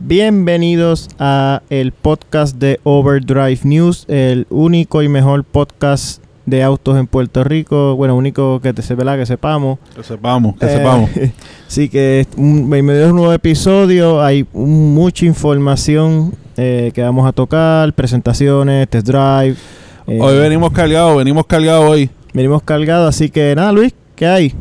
Bienvenidos a el podcast de Overdrive News, el único y mejor podcast de autos en Puerto Rico. Bueno, único que te se que sepamos. Que sepamos, que Eh, sepamos. Sí, que bienvenidos a un nuevo episodio. Hay un- mucha información eh, que vamos a tocar, presentaciones, test drive. eh, Hoy venimos cargados, venimos cargados hoy. venimos cargados, así que nada, Luis, ¿qué hay?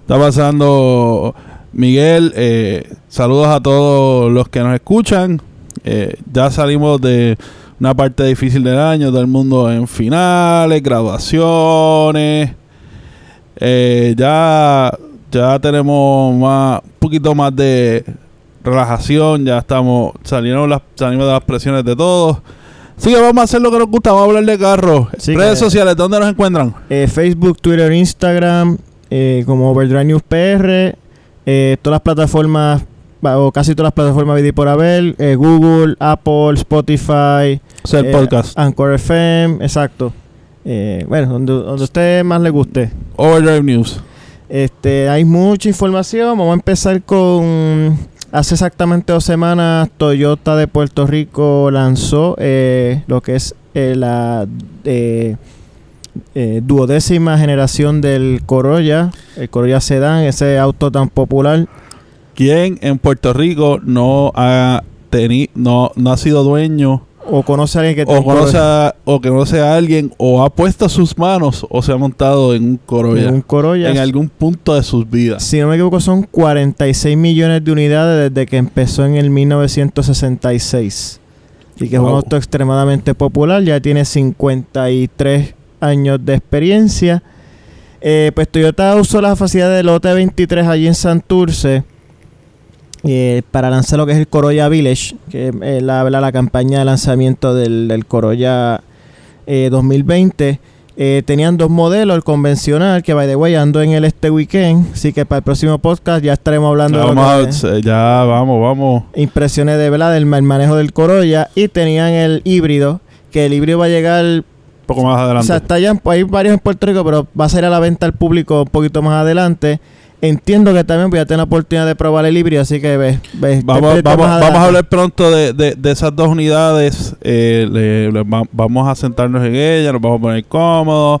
Está pasando Miguel. eh, saludos a todos los que nos escuchan. Eh, ya salimos de una parte difícil del año, todo el mundo en finales, graduaciones. Eh, ya, ya tenemos más, un poquito más de relajación. Ya estamos, salieron las, salimos de las presiones de todos. Así que vamos a hacer lo que nos gusta, vamos a hablar de carros. Sí, Redes sociales, ¿dónde nos encuentran? Eh, Facebook, Twitter, Instagram, eh, como Overdrive News PR, eh, todas las plataformas, o casi todas las plataformas vida y por haber, eh, Google, Apple, Spotify, O sea, el eh, podcast. Anchor FM, exacto. Eh, bueno, donde, donde a usted más le guste. Overdrive News. Este, hay mucha información. Vamos a empezar con. Hace exactamente dos semanas, Toyota de Puerto Rico lanzó eh, lo que es eh, la eh, eh, duodécima generación del Corolla, el Corolla Sedan, ese auto tan popular. ¿Quién en Puerto Rico no ha tenido, no, no ha sido dueño O conoce a alguien que o conoce a, o que conoce a alguien o ha puesto sus manos o se ha montado en un Corolla un Corolla. en algún punto de sus vidas? Si no me equivoco, son 46 millones de unidades desde que empezó en el 1966. Y que es un auto extremadamente popular. Ya tiene 53 años de experiencia. Eh, pues Toyota usó la facilidad del lote 23 allí en Santurce eh, para lanzar lo que es el Corolla Village, que es la, la, la campaña de lanzamiento del, del Corolla eh, 2020. Eh, tenían dos modelos, el convencional, que by the way ando en el este weekend, así que para el próximo podcast ya estaremos hablando de vamos, que- a- ya vamos, vamos. impresiones de verdad del ma- manejo del Corolla y tenían el híbrido, que el híbrido va a llegar, poco más o adelante. sea, está ya, en- hay varios en Puerto Rico, pero va a ser a la venta al público un poquito más adelante. Entiendo que también voy a tener la oportunidad de probar el híbrido, así que ve, ve, Vamos, vamos, vamos a hablar pronto de, de- de esas dos unidades. eh, le- le va- vamos a sentarnos en ellas, nos vamos a poner cómodos.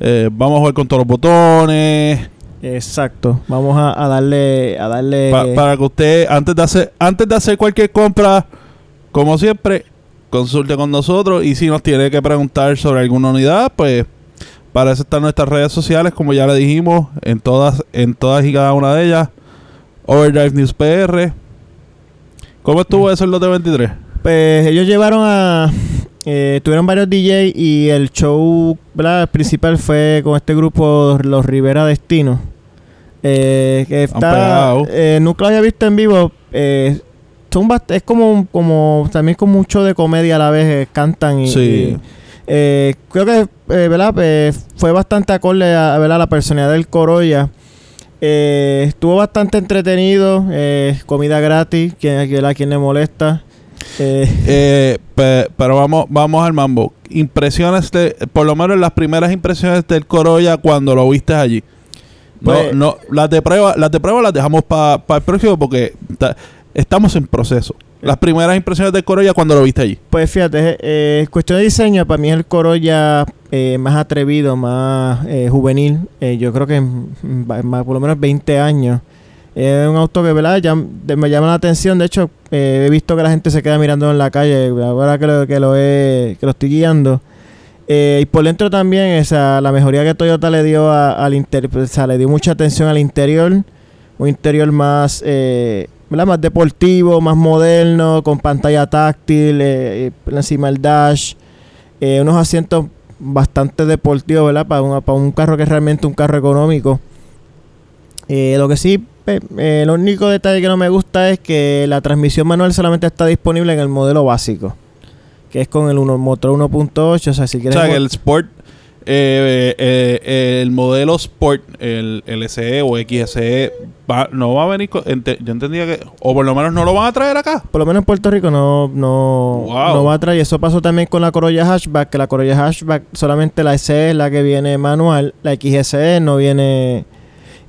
eh, vamos a jugar con todos los botones. Exacto, vamos a, a darle, a darle... Pa- para que usted, antes de hacer, antes de hacer cualquier compra, como siempre, consulte con nosotros. Y si nos tiene que preguntar sobre alguna unidad, pues para eso están nuestras redes sociales, como ya le dijimos, en todas, en todas y cada una de ellas. Overdrive News PR. ¿Cómo estuvo eso el lote 23? Pues ellos llevaron a. Eh, tuvieron varios DJ y el show ¿verdad? principal fue con este grupo, los Rivera Destino. Eh, que está. Eh, nunca lo había visto en vivo. Eh, son es como, como. También con mucho de comedia a la vez. eh, cantan y. Sí. y, eh, creo que eh, ¿verdad? Fue bastante acorde a, ¿verdad? la personalidad del Corolla. Estuvo bastante entretenido. comida gratis, quien, a quien le molesta. Pe- pero vamos, vamos al mambo. Impresiones de, por lo menos las primeras impresiones del Corolla cuando lo viste allí. No, Pues- no, las de prueba, las de prueba las dejamos para el próximo porque ta- estamos en proceso. Las primeras impresiones del Corolla cuando lo viste allí. Pues fíjate, eh, cuestión de diseño, para mí es el Corolla eh, más atrevido, más eh, juvenil. Eh, yo creo que más, por lo menos 20 años. Es un auto que ¿verdad? Ya, me llama la atención. De hecho, eh, he visto que la gente se queda mirando en la calle. Ahora que lo, que lo, estoy guiando. Eh, y por dentro también, esa, la mejoría que Toyota le dio al interior, o sea, le dio mucha atención al interior. Un interior más, eh, ¿verdad? más deportivo, más moderno, con pantalla táctil, eh, eh, encima el dash, eh, unos asientos bastante deportivos, ¿verdad? Para, una- para un carro que es realmente un carro económico. Eh, lo que sí, el único detalle que no me gusta es que la transmisión manual solamente está disponible en el modelo básico, que es con el uno- motor 1.8, o sea, si O quieres... sea, que mo- el Sport, eh, eh, el modelo Sport, el, el SE o XSE, va- no va a venir. con- ente- yo entendía que, o por lo menos no lo van a traer acá. Por lo menos en Puerto Rico no, no, Wow. no va a traer. Eso pasó también con la Corolla Hatchback, que la Corolla Hatchback solamente la SE es la que viene manual, la XSE no viene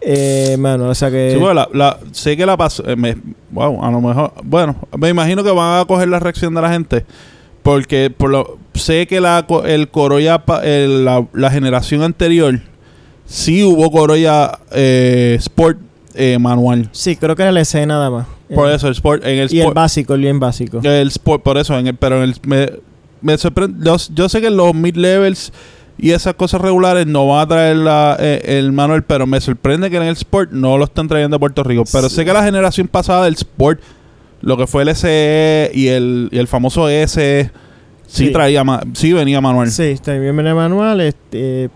Eh, mano, o sea que... Sí, bueno, la, la- sé que la pasó. eh, wow, a lo mejor. Bueno, me imagino que van a coger la reacción de la gente. Porque por lo, sé que la, el Corolla, el- la, la generación anterior, sí hubo Corolla eh, Sport eh, manual. Sí, creo que era la escena nada más. Por Eh, eso, el Sport. En el y el Sport. básico, el bien básico. El Sport, por eso, en el, pero en el, me, me sorprende. Yo, yo sé que en los mid-levels y esas cosas regulares no van a traer la, eh, el manual, pero me sorprende que en el Sport no lo están trayendo a Puerto Rico. Pero Sí. sé que la generación pasada del Sport, lo que fue el SE y el, y el famoso S, sí, Sí. traía, sí venía manual. Sí, también viene manual. Este,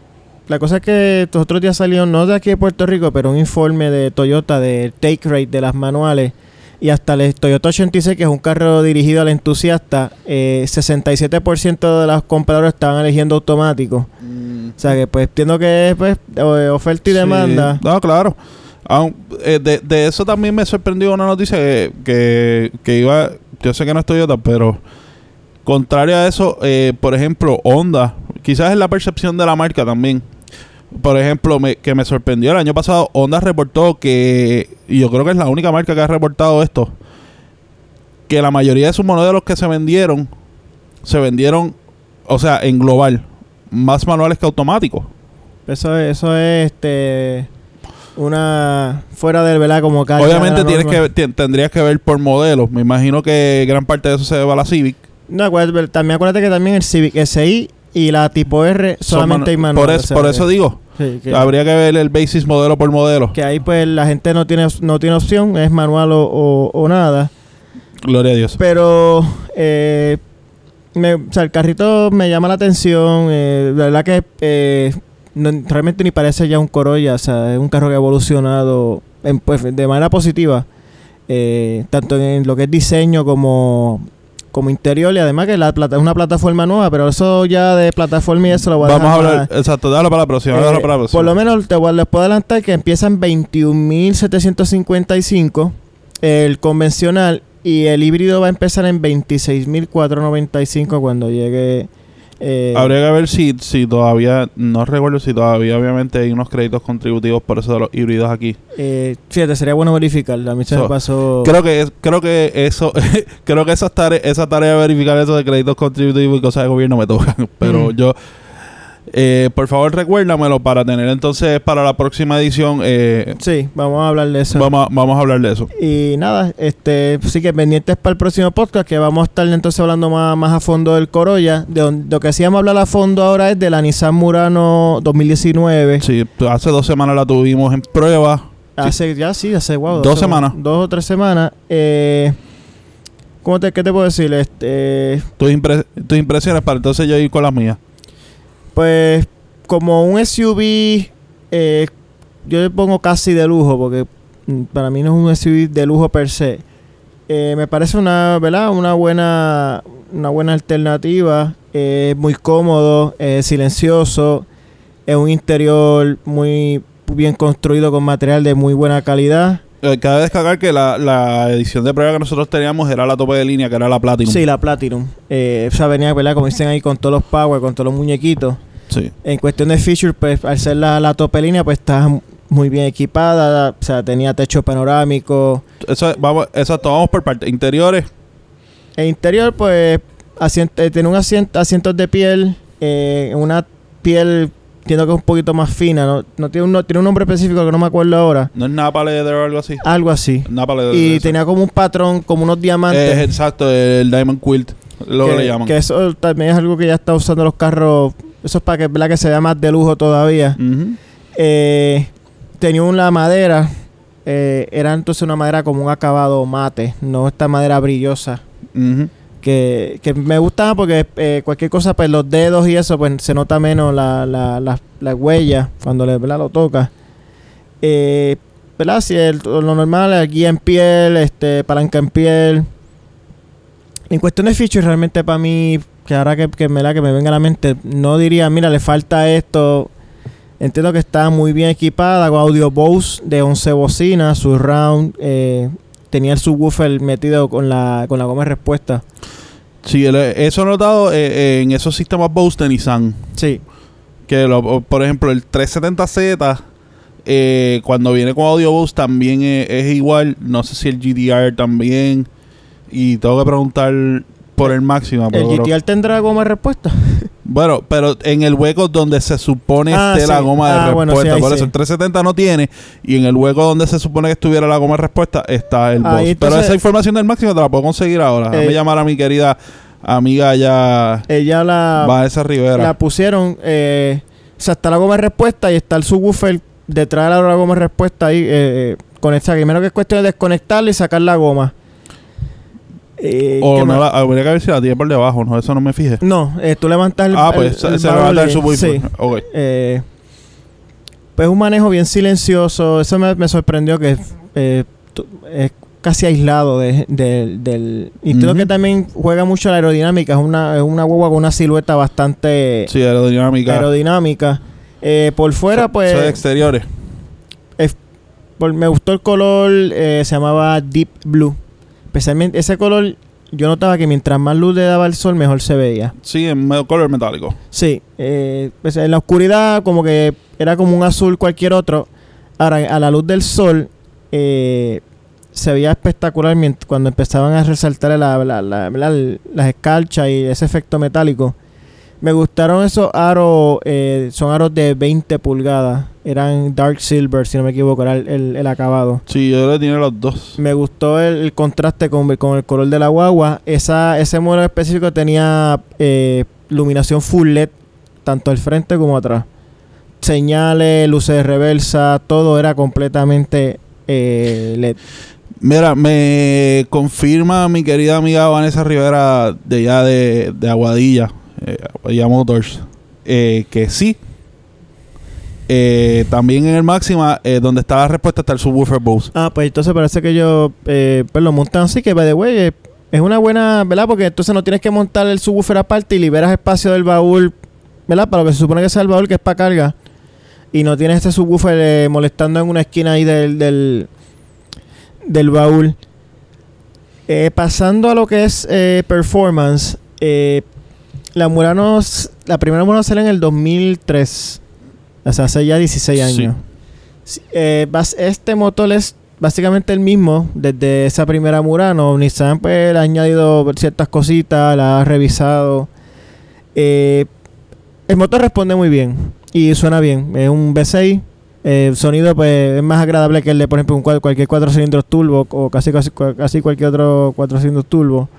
la cosa es que estos otros días salió, no de aquí de Puerto Rico, pero un informe de Toyota de take rate de las manuales. Y hasta el Toyota 86, que es un carro dirigido al entusiasta, eh, 67% de los compradores estaban eligiendo automático. Mm. O sea que pues entiendo que es pues, oferta y Sí. demanda. No, claro. Eh, de, de eso también me sorprendió una noticia que, que, que iba. Yo sé que no es Toyota, pero contrario a eso, eh, por ejemplo, Honda, quizás es la percepción de la marca también. Por ejemplo, me- que me sorprendió el año pasado, Honda reportó que, y yo creo que es la única marca que ha reportado esto, que la mayoría de sus modelos que se vendieron, se vendieron, o sea, en global, más manuales que automáticos. Eso es, eso es este una fuera del verdad como que Obviamente tienes que tendrías que ver por modelos. Me imagino que gran parte de eso se debe a la Civic. No, acuérdate, también acuérdate que también el Civic SI y la tipo R solamente hay manu- manual. Por, o sea por eso digo, sí, que, habría que ver el basis modelo por modelo. que ahí pues la gente no tiene no tiene opción, es manual o, o- o nada. Gloria a Dios. Pero eh, me- o sea, el carrito me llama la atención. eh, la verdad que eh, no- realmente ni parece ya un Corolla. O sea, es un carro que ha evolucionado en, pues, de manera positiva. eh, tanto en lo que es diseño como, como interior. Y además que la plata, es una plataforma nueva. Pero eso ya de plataforma y eso lo voy a Vamos a hablar, más- exacto, déjalo para la próxima, eh, para la próxima. por lo menos te voy, les puedo adelantar que empieza en 21.755 el convencional y el híbrido va a empezar en 26.495 cuando llegue. Eh, Habría que ver si, si todavía, no recuerdo si todavía obviamente hay unos créditos contributivos por eso de los híbridos aquí. eh, fíjate, sería bueno verificar. A mí se me pasó. Creo que es- creo que eso, creo que esas tare- esa tarea de verificar eso de créditos contributivos y cosas de gobierno me tocan. Pero Mm. yo, eh, por favor recuérdamelo para tener entonces para la próxima edición, eh, Sí, vamos a hablar de eso. vamos, a, vamos a hablar de eso. Y nada, este, sí que pendientes para el próximo podcast, que vamos a estar entonces hablando más, más a fondo del Corolla. De lo que sí vamos a hablar a fondo ahora es de la Nissan Murano 2019. Sí, hace dos semanas la tuvimos en prueba. Hace, ya sí, hace wow, Dos semanas. Dos o tres semanas. Eh, ¿cómo te, ¿Qué te puedo decir? Este, Tus, impre- tus impresiones para entonces yo ir con las mías. Pues como un SUV, eh, yo le pongo casi de lujo, porque mm, para mí no es un SUV de lujo per se. Eh, me parece una, ¿verdad? Una buena, una buena alternativa. Es muy cómodo, es silencioso, es un interior muy bien construido con material de muy buena calidad. Eh, Cabe destacar que la, la edición de prueba que nosotros teníamos era la tope de línea, que era la Platinum. Sí, la Platinum. Eh, esa venía, ¿verdad? Como dicen ahí, con todos los power, con todos los muñequitos. Sí. En cuestión de features, pues al ser la, la tope línea, pues está muy bien equipada. O sea, tenía techo panorámico. Eso, vamos, exacto, vamos por parte. Interiores, El interior, pues, asient- eh, tiene un asiento, asientos de piel. eh, una piel, entiendo que es un poquito más fina. No, no tiene, un, no- tiene un nombre específico que no me acuerdo ahora. no es Napa Leather o algo así. Algo así. Napa Leather. Y eso. tenía como un patrón, como unos diamantes. Eh, exacto, el Diamond Quilt, lo que, le llaman. que eso también es algo que ya está usando los carros. Eso es para que, ¿verdad? que se vea más de lujo todavía. Ujú. Eh, tenía una madera. eh, era entonces una madera como un acabado mate, no esta madera brillosa. Que, que me gustaba porque eh, cualquier cosa, pues los dedos y eso, pues se nota menos la, la, la, la huella cuando le, ¿verdad? lo toca. ¿verdad? Si el- lo normal, guía en piel, este, palanca en piel. En cuestión de features, realmente para mí, que ahora que, que, me, la- que me venga a la mente, no diría, mira, le falta esto. Entiendo que está muy bien equipada con audio Bose de 11 bocinas, surround, eh, tenía el subwoofer metido con la, con la goma de respuesta. Sí, eso he notado eh, en esos sistemas Bose de Nissan. Sí, Que, lo- por ejemplo, el 370Z eh, cuando viene con Audio Boost también es, es igual. No sé si el GDR también. Y tengo que preguntar por el máximo. ¿El GTR tendrá goma de respuesta? Bueno, pero en el hueco donde se supone Ah, esté la goma de Ah, bueno, respuesta. sí, por sí. eso el 370 no tiene. Y en el hueco donde se supone que estuviera la goma de respuesta está el Ahí, boss. pero esa información del máximo te la puedo conseguir ahora. Déjame Eh, llamar a mi querida amiga ya Ella la, Vanessa Rivera. la pusieron, eh, o sea, está la goma de respuesta y está el subwoofer detrás de la goma de respuesta ahí. Eh, eh, conectar. Primero que es cuestión de desconectarla y sacar la goma. Eh, o ¿qué no la, habría que ver si la tiene por debajo. No, eso no me fije. No, eh, tú levantas el ah, el- pues el se, se le va a baúl dar y- su subwoofer. sí. Ok. Eh, pues un manejo bien silencioso. Eso me, me sorprendió que eh, es casi aislado de- de- del... Y creo Ujú. que también juega mucho la aerodinámica. Es una, es una guagua con una silueta bastante Sí, aerodinámica. aerodinámica. Eh, por fuera, pues... eso de exteriores. por- me gustó el color, eh, se llamaba Deep Blue. Especialmente ese color, yo notaba que mientras más luz le daba el sol, mejor se veía. Sí, en medio color metálico. Sí, eh, pues en la oscuridad como que era como un azul cualquier otro. Ahora, a la luz del sol, eh, se veía espectacular cuando empezaban a resaltar la- la- la- la- las escarchas y ese efecto metálico. Me gustaron esos aros, eh, son aros de 20 pulgadas. Eran dark silver, si no me equivoco, era el, el- el acabado. Sí, yo le tiene los dos. Me gustó el, el contraste con, con el color de la guagua. Esa, ese modelo específico tenía eh, iluminación full LED, tanto al frente como atrás. Señales, luces de reversa, todo era completamente eh, LED. Mira, me confirma mi querida amiga Vanessa Rivera de ya de, de Aguadilla, eh, Aguadilla Motors, eh, que sí. Eh, también en el máxima, eh, donde está la respuesta, está el subwoofer Bose. Ah, pues entonces parece que ellos eh, pues lo montan así, que by the way, eh, es una buena, ¿verdad? Porque entonces no tienes que montar el subwoofer aparte y liberas espacio del baúl, ¿verdad? Para lo que se supone que sea el baúl, que es para carga. Y no tienes este subwoofer eh, molestando en una esquina ahí del, del, del baúl. Pasando a lo que es performance, la Murano, la primera Murano salió en el 2003. O sea, hace ya 16 Sí. años. Sí, eh, este motor es básicamente el mismo desde esa primera Murano. Nissan pues le ha añadido ciertas cositas, la ha revisado. Eh, el motor responde muy bien y suena bien. Es un V6. eh, el sonido pues es más agradable que el de por ejemplo un cua- cualquier 4 cilindros turbo o casi, casi, casi cualquier otro 4 cilindros turbo.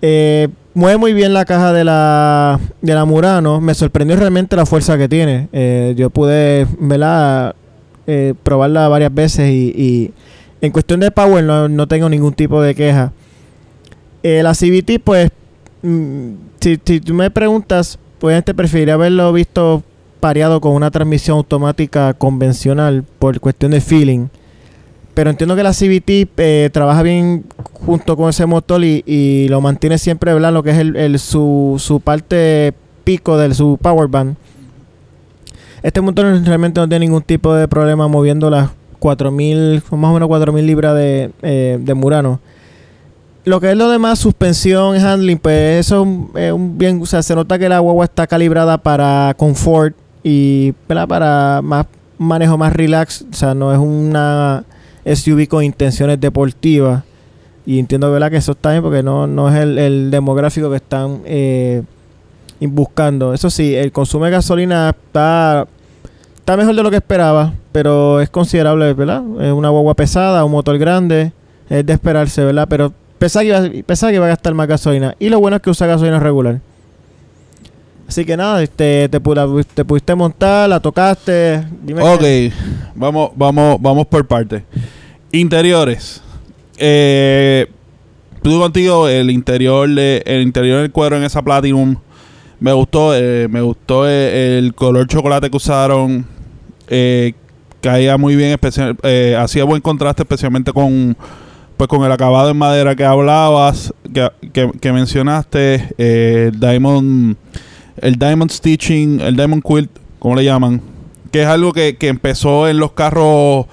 Eh, mueve muy bien la caja de la, de la Murano. Me sorprendió realmente la fuerza que tiene. Eh, yo pude, ¿verdad? Eh, probarla varias veces y, en cuestión de power no, no tengo ningún tipo de queja. Eh, la CVT, pues, mm, si, si tú me preguntas, pues te preferiría haberlo visto pareado con una transmisión automática convencional por cuestión de feeling. Pero entiendo que la CVT eh, trabaja bien junto con ese motor y, lo mantiene siempre. Lo que es su, parte pico de su power band. Este motor realmente no tiene ningún tipo de problema moviendo las 4000, más o menos 4000 libras de, eh, de Murano. Lo que es lo demás, suspensión, handling, pues eso es un- bien, o sea, se nota que la guagua está calibrada para confort y para más manejo más relax, o sea, no es una SUV con intenciones deportivas. Y entiendo ¿verdad? que eso está bien porque no, no es el, el demográfico que están eh, buscando. Eso sí, el consumo de gasolina está, está mejor de lo que esperaba, pero es considerable, ¿verdad? Es una guagua pesada, un motor grande, es de esperarse, ¿verdad? Pero pensaba que, iba, pensaba que iba a gastar más gasolina. Y lo bueno es que usa gasolina regular. Así que nada, este, te, te pudiste montar, la tocaste. Dime Ok, vamos, vamos, vamos por partes. Interiores. Eh, tú contigo, el interior de, el interior del cuero en esa Platinum me gustó. eh, me gustó eh, el color chocolate que usaron. eh, caía muy bien, especial, eh, hacía buen contraste, especialmente con pues con el acabado en madera que hablabas, que, que- que mencionaste, eh, el Diamond, el Diamond Stitching, el Diamond Quilt, ¿cómo le llaman? Que es algo que, que empezó en los carros,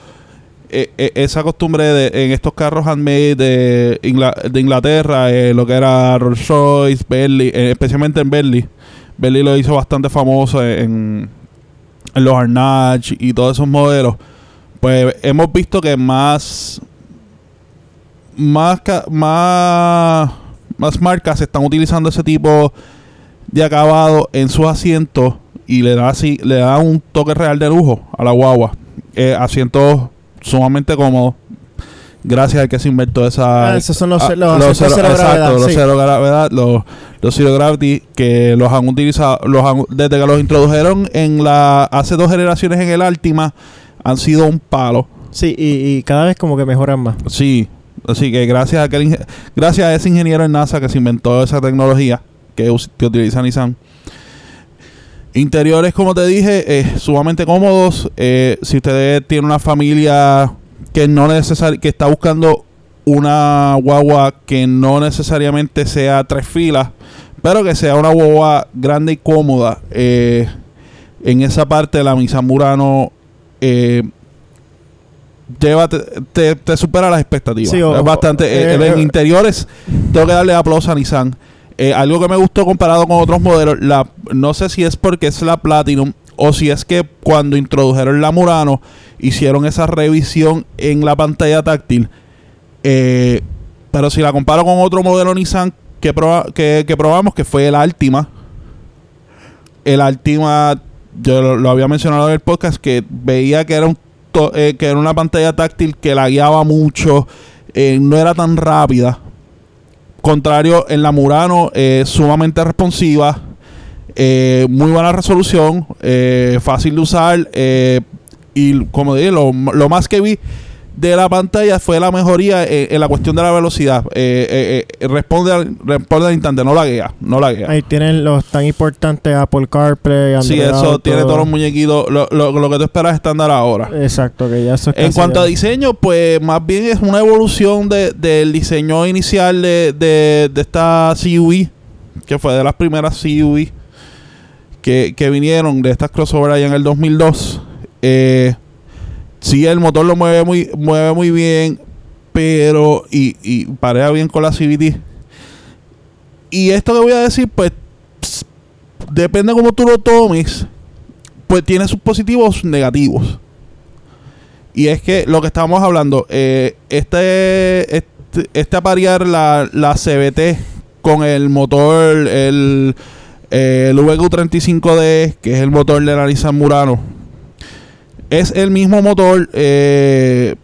eh, eh, esa costumbre de, en estos carros handmade de, Ingla- de Inglaterra, eh, lo que era Rolls Royce, Bentley, eh, especialmente en Bentley. Bentley lo hizo bastante famoso en, los Arnage y todos esos modelos, pues hemos visto que más más más más marcas están utilizando ese tipo de acabado en sus asientos y le da así le da un toque real de lujo a la guagua. Eh, asientos sumamente cómodos gracias al que se inventó esa. Ah, esos son los, ah, los, los cero, cero, exacto, gravedad, los sí. cero gravedad, los, los zero gravity, que los han utilizado, los han- desde que los introdujeron en la hace dos generaciones en el Altima, han sido un palo. Sí, y, y cada vez como que mejoran más. Sí, así que gracias a aquel inge- gracias a ese ingeniero en NASA que se inventó esa tecnología que, que utiliza Nissan. Interiores, como te dije, eh, sumamente cómodos. Eh, si usted tiene una familia que no necesari- que está buscando una guagua que no necesariamente sea tres filas, pero que sea una guagua grande y cómoda, eh, en esa parte la Nissan Murano lleva te, te- te supera las expectativas. Sí, o- es bastante. en interiores, tengo que darle aplauso a Nissan. Eh, algo que me gustó comparado con otros modelos, la, no sé si es porque es la Platinum o si es que cuando introdujeron la Murano hicieron esa revisión en la pantalla táctil. Eh, pero si la comparo con otro modelo Nissan que, que, que probamos, que fue el Altima. El Altima, yo lo, había mencionado en el podcast, que veía que era, un eh, que era una pantalla táctil que la guiaba mucho, no era tan rápida. Contrario, en la Murano, eh, sumamente responsiva, eh, muy buena resolución, eh, fácil de usar. y como dije, lo, lo más que vi de la pantalla fue la mejoría eh, en la cuestión de la velocidad. Eh, eh, eh, responde, al, responde al instante, no la guía, no la guía. Ahí tienen los tan importantes Apple CarPlay, Android Sí, eso Auto. tiene todos los muñequitos, lo, lo, lo que tú esperas estándar ahora. Exacto, que ya eso es En cuanto a diseño, pues más bien es una evolución de- del diseño inicial de, de, de esta CUV, que fue de las primeras CUV que, que vinieron de estas crossover allá en el 2002. Eh, sí, el motor lo mueve muy, mueve muy bien, pero y, y parea bien con la CVT. Y esto que voy a decir, pues depende cómo tú lo tomes, pues tiene sus positivos negativos. Y es que lo que estábamos hablando, eh, este, este, este aparear la, la CBT con el motor, el, el VQ35D, que es el motor de la Nissan Murano, es el mismo motor eh,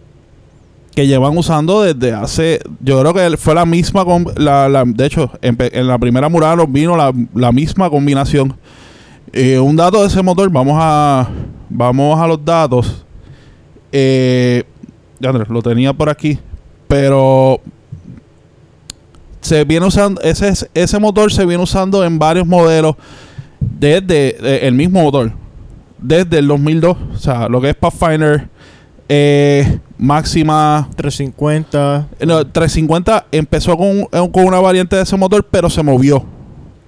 que llevan usando desde hace, yo creo que fue la misma, la, de hecho, en, en la primera Murano vino la, misma combinación. Eh, un dato de ese motor, vamos a, vamos a los datos. Eh, Andrés, lo tenía por aquí. Pero se viene usando, ese, es- ese motor se viene usando en varios modelos desde eh, el mismo motor. Desde el 2002. O sea, lo que es Pathfinder, eh, Máxima. 350. eh, No, 350 empezó con, eh, con una variante de ese motor, pero se movió.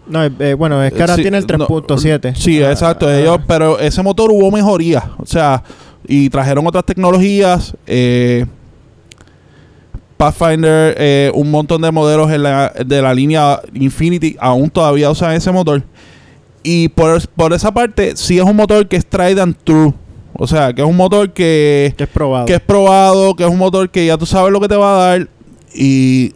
No, eh, bueno, es que ahora Sí, tiene el no, 3.7. Sí, Ah, exacto. ah, Ellos, pero ese motor hubo mejoría. O sea, y trajeron otras tecnologías. Eh, Pathfinder, eh, un montón de modelos en la, de la línea Infinity aún todavía usan ese motor. Y por, por esa parte, sí es un motor que es tried and true. O sea, que es un motor que, que es probado. que es probado, que es un motor que ya tú sabes lo que te va a dar. Y,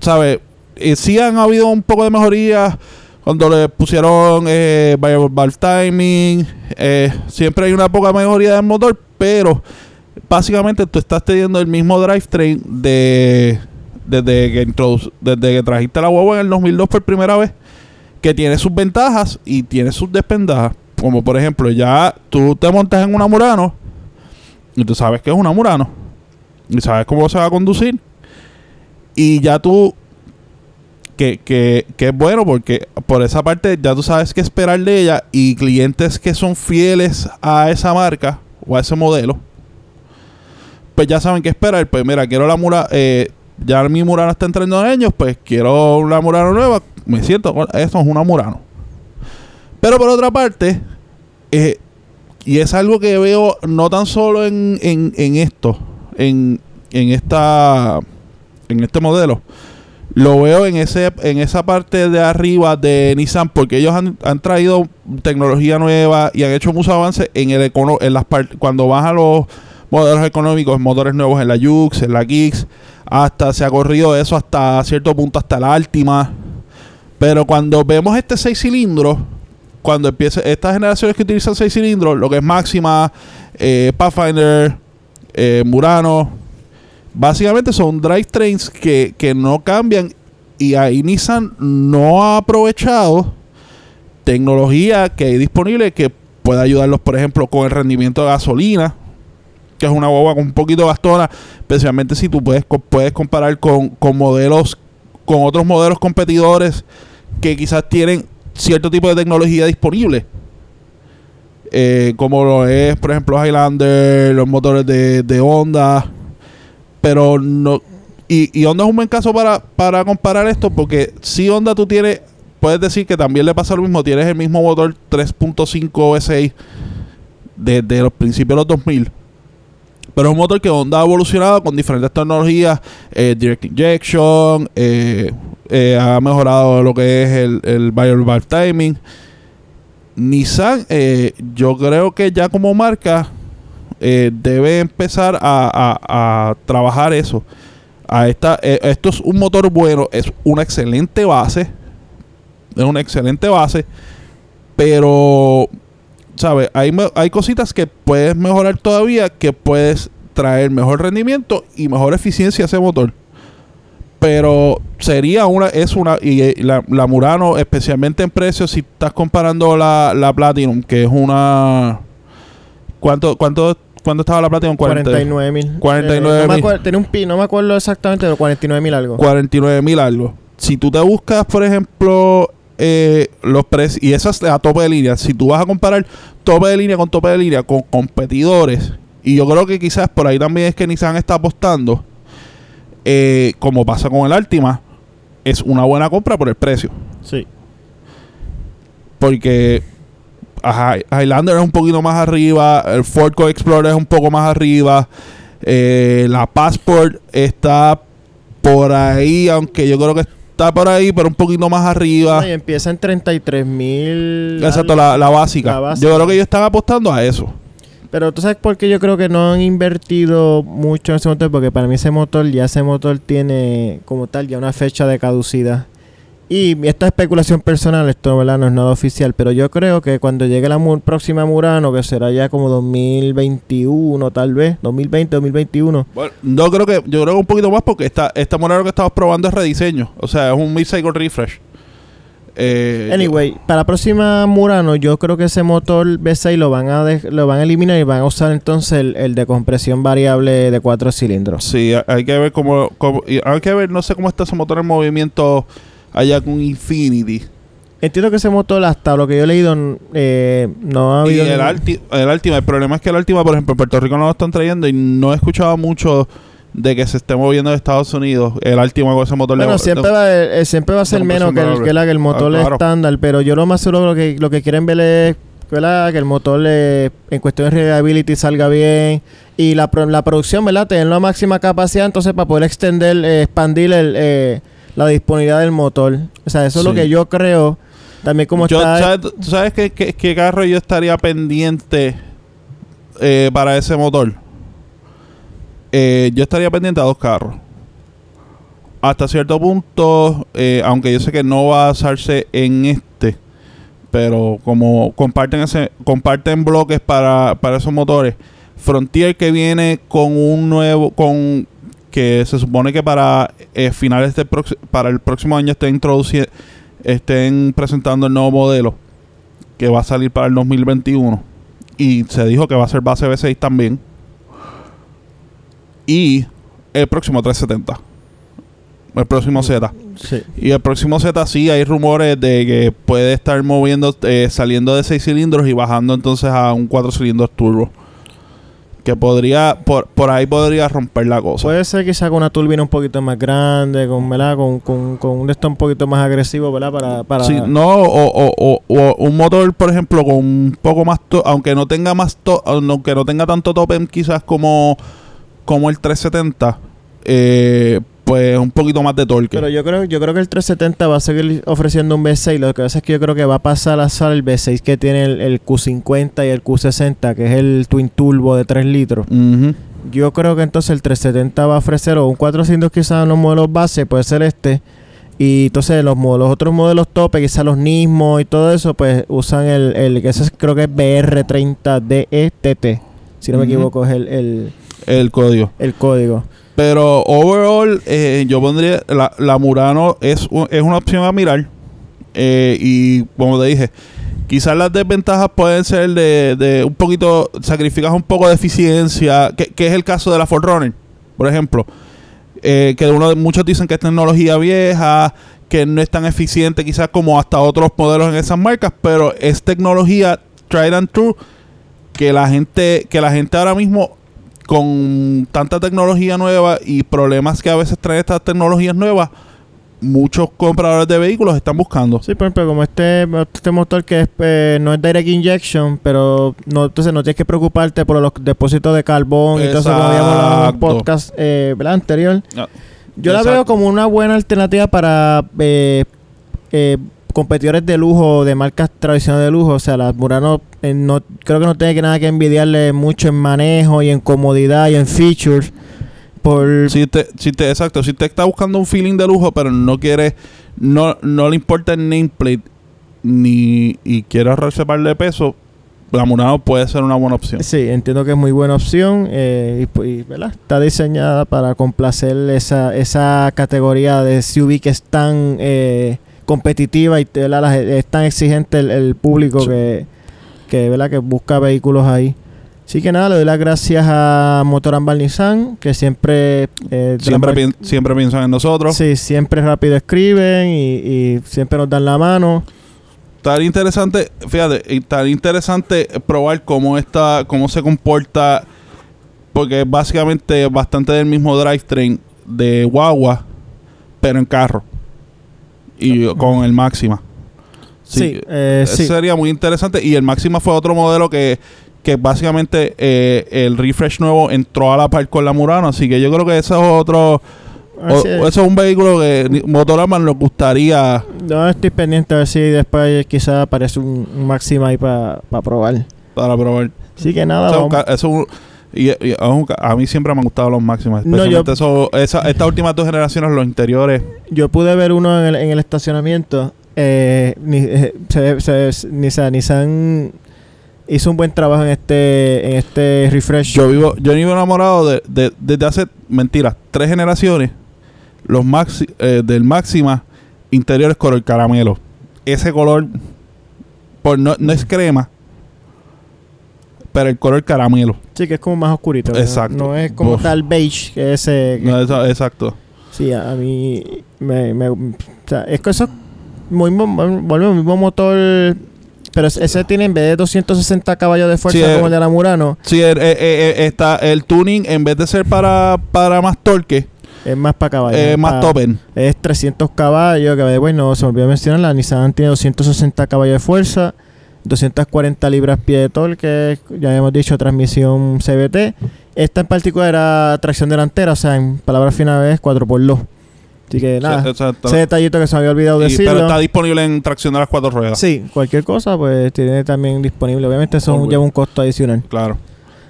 ¿sabes? Eh, sí han habido un poco de mejoría cuando le pusieron eh, variable valve timing. eh, siempre hay una poca mejoría del motor, pero básicamente tú estás teniendo el mismo drivetrain de desde que desde que trajiste la guagua en el 2002 por primera vez que tiene sus ventajas y tiene sus desventajas. Como por ejemplo ya tú te montas en una Murano y tú sabes que es una Murano y sabes cómo se va a conducir y ya tú que, que, que es bueno porque por esa parte ya tú sabes qué esperar de ella y clientes que son fieles a esa marca o a ese modelo pues ya saben qué esperar. Pues mira quiero la Murano eh, ya mi Murano está en años pues quiero una Murano nueva me siento esto es una Murano. Pero por otra parte eh, y es algo que veo no tan solo en, en, esto en, en esta en este modelo lo veo en ese en esa parte de arriba de Nissan porque ellos han, han traído tecnología nueva y han hecho mucho avance en el econo en las cuando bajan los modelos económicos, motores nuevos en la Yux, en la Geeks, hasta se ha corrido eso hasta cierto punto hasta la Altima. Pero cuando vemos este 6 cilindros, cuando empieza estas generaciones que utilizan 6 cilindros, lo que es Máxima, eh, Pathfinder, eh, Murano, básicamente son drivetrains que, que no cambian. Y ahí Nissan no ha aprovechado tecnología que hay disponible que pueda ayudarlos, por ejemplo, con el rendimiento de gasolina, que es una boba con un poquito gastona, especialmente si tú puedes, puedes comparar con, con modelos, con otros modelos competidores que quizás tienen cierto tipo de tecnología disponible. Eh, como lo es, por ejemplo, Highlander, los motores de, de Honda. Pero no. Y, y, Honda es un buen caso para, para comparar esto, porque si Honda tú tienes, puedes decir que también le pasa lo mismo, tienes el mismo motor 3.5 V6 desde los principios de los 2000. Pero es un motor que Honda ha evolucionado con diferentes tecnologías, eh, Direct Injection, eh, eh, ha mejorado lo que es el, el Valve Timing. Nissan, yo creo que ya como marca debe empezar a, trabajar eso. A esta, esto es un motor bueno, es una excelente base. Es una excelente base. Pero, ¿sabes? Hay, hay cositas que puedes mejorar todavía, que puedes traer mejor rendimiento y mejor eficiencia a ese motor pero sería una, es una, y eh, la, la Murano, especialmente en precios, si estás comparando la, la Platinum, que es una. ¿Cuánto, cuánto, cuánto estaba la Platinum? 49 mil. 49 mil. no, tenía un pi, no me acuerdo exactamente, pero 49 mil algo. 49 mil algo. Si tú te buscas, por ejemplo, eh, los precios, y esa es la tope de línea, si tú vas a comparar tope de línea con tope de línea con competidores, y yo creo que quizás por ahí también es que Nissan está apostando eh, como pasa con el Altima, es una buena compra por el precio. Sí. Porque Highlander es un poquito más arriba, el Ford Co Explorer es un poco más arriba, eh, la Passport está por ahí, aunque yo creo que está por ahí, pero un poquito más arriba. y empieza en 33 mil. Exacto, la, básica. la, básica. Yo creo que ellos están apostando a eso. Pero tú sabes por qué yo creo que no han invertido mucho en ese motor, porque para mí ese motor, ya ese motor tiene como tal ya una fecha de caducidad. Y esta especulación personal, esto ¿verdad? no es nada oficial, pero yo creo que cuando llegue la próxima Murano, que será ya como 2021 tal vez, 2020, 2021. Bueno, no creo que, yo creo que un poquito más porque esta, esta Murano que estamos probando es rediseño, o sea, es un mid-cycle refresh. Eh, anyway, para la próxima Murano, yo creo que ese motor V6 lo van a lo van a eliminar y van a usar entonces el, de compresión variable de cuatro cilindros. Sí, hay que ver cómo, hay que ver, no sé cómo está ese motor en movimiento allá con Infinity. Entiendo que ese motor, hasta lo que yo he leído, eh, no ha habido. Y el, el el problema es que el Altima, por ejemplo, en Puerto Rico no lo están trayendo y no he escuchado mucho de que se esté moviendo de Estados Unidos el último con ese motor bueno, siempre, va, eh, siempre va a ser menos que el, que, el motor ah, estándar pero yo lo más seguro que lo que quieren ver es que el motor en cuestión de reliability salga bien y la, la producción ¿verdad? tener la máxima capacidad entonces para poder extender eh, expandir el, eh, la disponibilidad del motor o sea eso es lo que yo creo también como está ¿sabes, ¿tú sabes qué, qué, carro yo estaría pendiente para ese motor? Eh, yo estaría pendiente a dos carros. Hasta cierto punto, eh, aunque yo sé que no va a basarse en este, pero como comparten ese, comparten bloques para, para esos motores, Frontier que viene con un nuevo, con que se supone que para eh, finales de para el próximo año estén introduciendo, estén presentando el nuevo modelo que va a salir para el 2021 y se dijo que va a ser base V6 también y el próximo 370. El próximo Z. Y el próximo Z sí hay rumores de que puede estar moviendo, eh, saliendo de 6 cilindros y bajando entonces a un 4 cilindros turbo. Que podría, por, por ahí podría romper la cosa. Puede ser que con una turbina un poquito más grande, con, ¿verdad? Con, con, con un esto un poquito más agresivo, ¿verdad? Para, para... Sí, no, o, o, o, un motor, por ejemplo, con un poco más, aunque no tenga más, aunque no tenga tanto tope quizás como como el 370, eh, pues un poquito más de torque. Pero yo creo, yo creo que el 370 va a seguir ofreciendo un V6. Lo que pasa es que yo creo que va a pasar a sala el V6 que tiene el, el Q50 y el Q60, que es el Twin Turbo de 3 litros. Yo creo que entonces el 370 va a ofrecer o un 400 quizás en los modelos base, puede ser este. Y entonces los, los otros modelos tope, quizás los Nismo y todo eso, pues usan el, el que ese es- creo que es BR30DETT. E Si no me equivoco, es el, el, El código. el código. Pero overall, eh, yo pondría la, la Murano es, es una opción a mirar. Eh, y como te dije, quizás las desventajas pueden ser de, de un poquito, sacrificas un poco de eficiencia, que, que es el caso de la Forerunner, por ejemplo. Eh, que muchos dicen que es tecnología vieja, que no es tan eficiente quizás como hasta otros modelos en esas marcas, pero es tecnología tried and true que la gente que la gente ahora mismo con tanta tecnología nueva y problemas que a veces traen estas tecnologías nuevas, muchos compradores de vehículos están buscando. Sí, por ejemplo, como este, este motor que es, eh, no es direct injection, pero no, entonces no tienes que preocuparte por los depósitos de carbón y todo eso como habíamos hablado en el podcast eh, anterior. Ah, Yo la veo como una buena alternativa para eh, eh, competidores de lujo, de marcas tradicionales de lujo. O sea, las Murano eh, no, creo que no tiene que nada que envidiarle mucho en manejo y en comodidad y en features. Por, Si te, si te, exacto, si te está buscando un feeling de lujo, pero no quiere, no, no le importa el nameplate ni y quiere ahorrarse par de peso, la Murano puede ser una buena opción. Sí, entiendo que es muy buena opción eh, y, y, ¿verdad? está diseñada para complacer esa, esa categoría de SUV que es tan eh, competitiva y es tan exigente el, el público Sí. que, que, ¿verdad? que busca vehículos ahí. Así que nada, le doy las gracias a Motorambal Nissan, que siempre... eh, Siempre, piensan en nosotros. Sí, siempre rápido escriben y, y siempre nos dan la mano. Tan interesante, fíjate, tan interesante probar cómo está, cómo se comporta, porque es básicamente bastante del mismo drivetrain de guagua, pero en carro. Y con el Máxima. Sí, eh, sí. sería muy interesante. Y el Máxima fue otro modelo que, que básicamente eh, el refresh nuevo entró a la par con la Murano. Así que yo creo que eso es otro. o- es. eso es un vehículo que Motorama nos gustaría No, estoy pendiente a ver si después quizás aparece un, un Máxima ahí para probar. para probar. Así que nada, O sea, vamos. eso es un- y, y a mí siempre me han gustado los máximos. No, yo- Especialmente eso, esa- estas últimas dos generaciones, los interiores. yo pude ver uno en el, en el estacionamiento. Eh, ni, eh, se, se- Nissan, Nissan hizo un buen trabajo en este en este refresh. Yo vivo, yo vivo enamorado de, de- desde hace, mentira, tres generaciones. Los maxi, eh, del máxima interiores color caramelo. Ese color, por no, no es crema, pero el color caramelo. sí, que es como más oscurito. Exacto. No es como Uf. tal beige, que ese... que- No, exacto. Sí, a, a mí me, me- o sea, es que eso mismo, vuelve el mismo motor, pero es- ese tiene en vez de 260 caballos de fuerza Sí, eh, como el de la Murano, Sí, el, eh, eh, está el tuning, en vez de ser para, para más torque, es más para caballos. eh, es más pa- top end. Es 300 caballos, que bueno, se me olvidó mencionar, la Nissan tiene 260 caballos de fuerza, 240 libras pie de torque, ya habíamos dicho transmisión CVT. Esta en particular era tracción delantera, o sea, en palabras finales 4x2. Así que nada, Sí, ese detallito que se me había olvidado Y- decirlo. pero está disponible en tracción de las cuatro ruedas. Sí, cualquier cosa, pues tiene también disponible. Obviamente eso All lleva un costo adicional. Claro.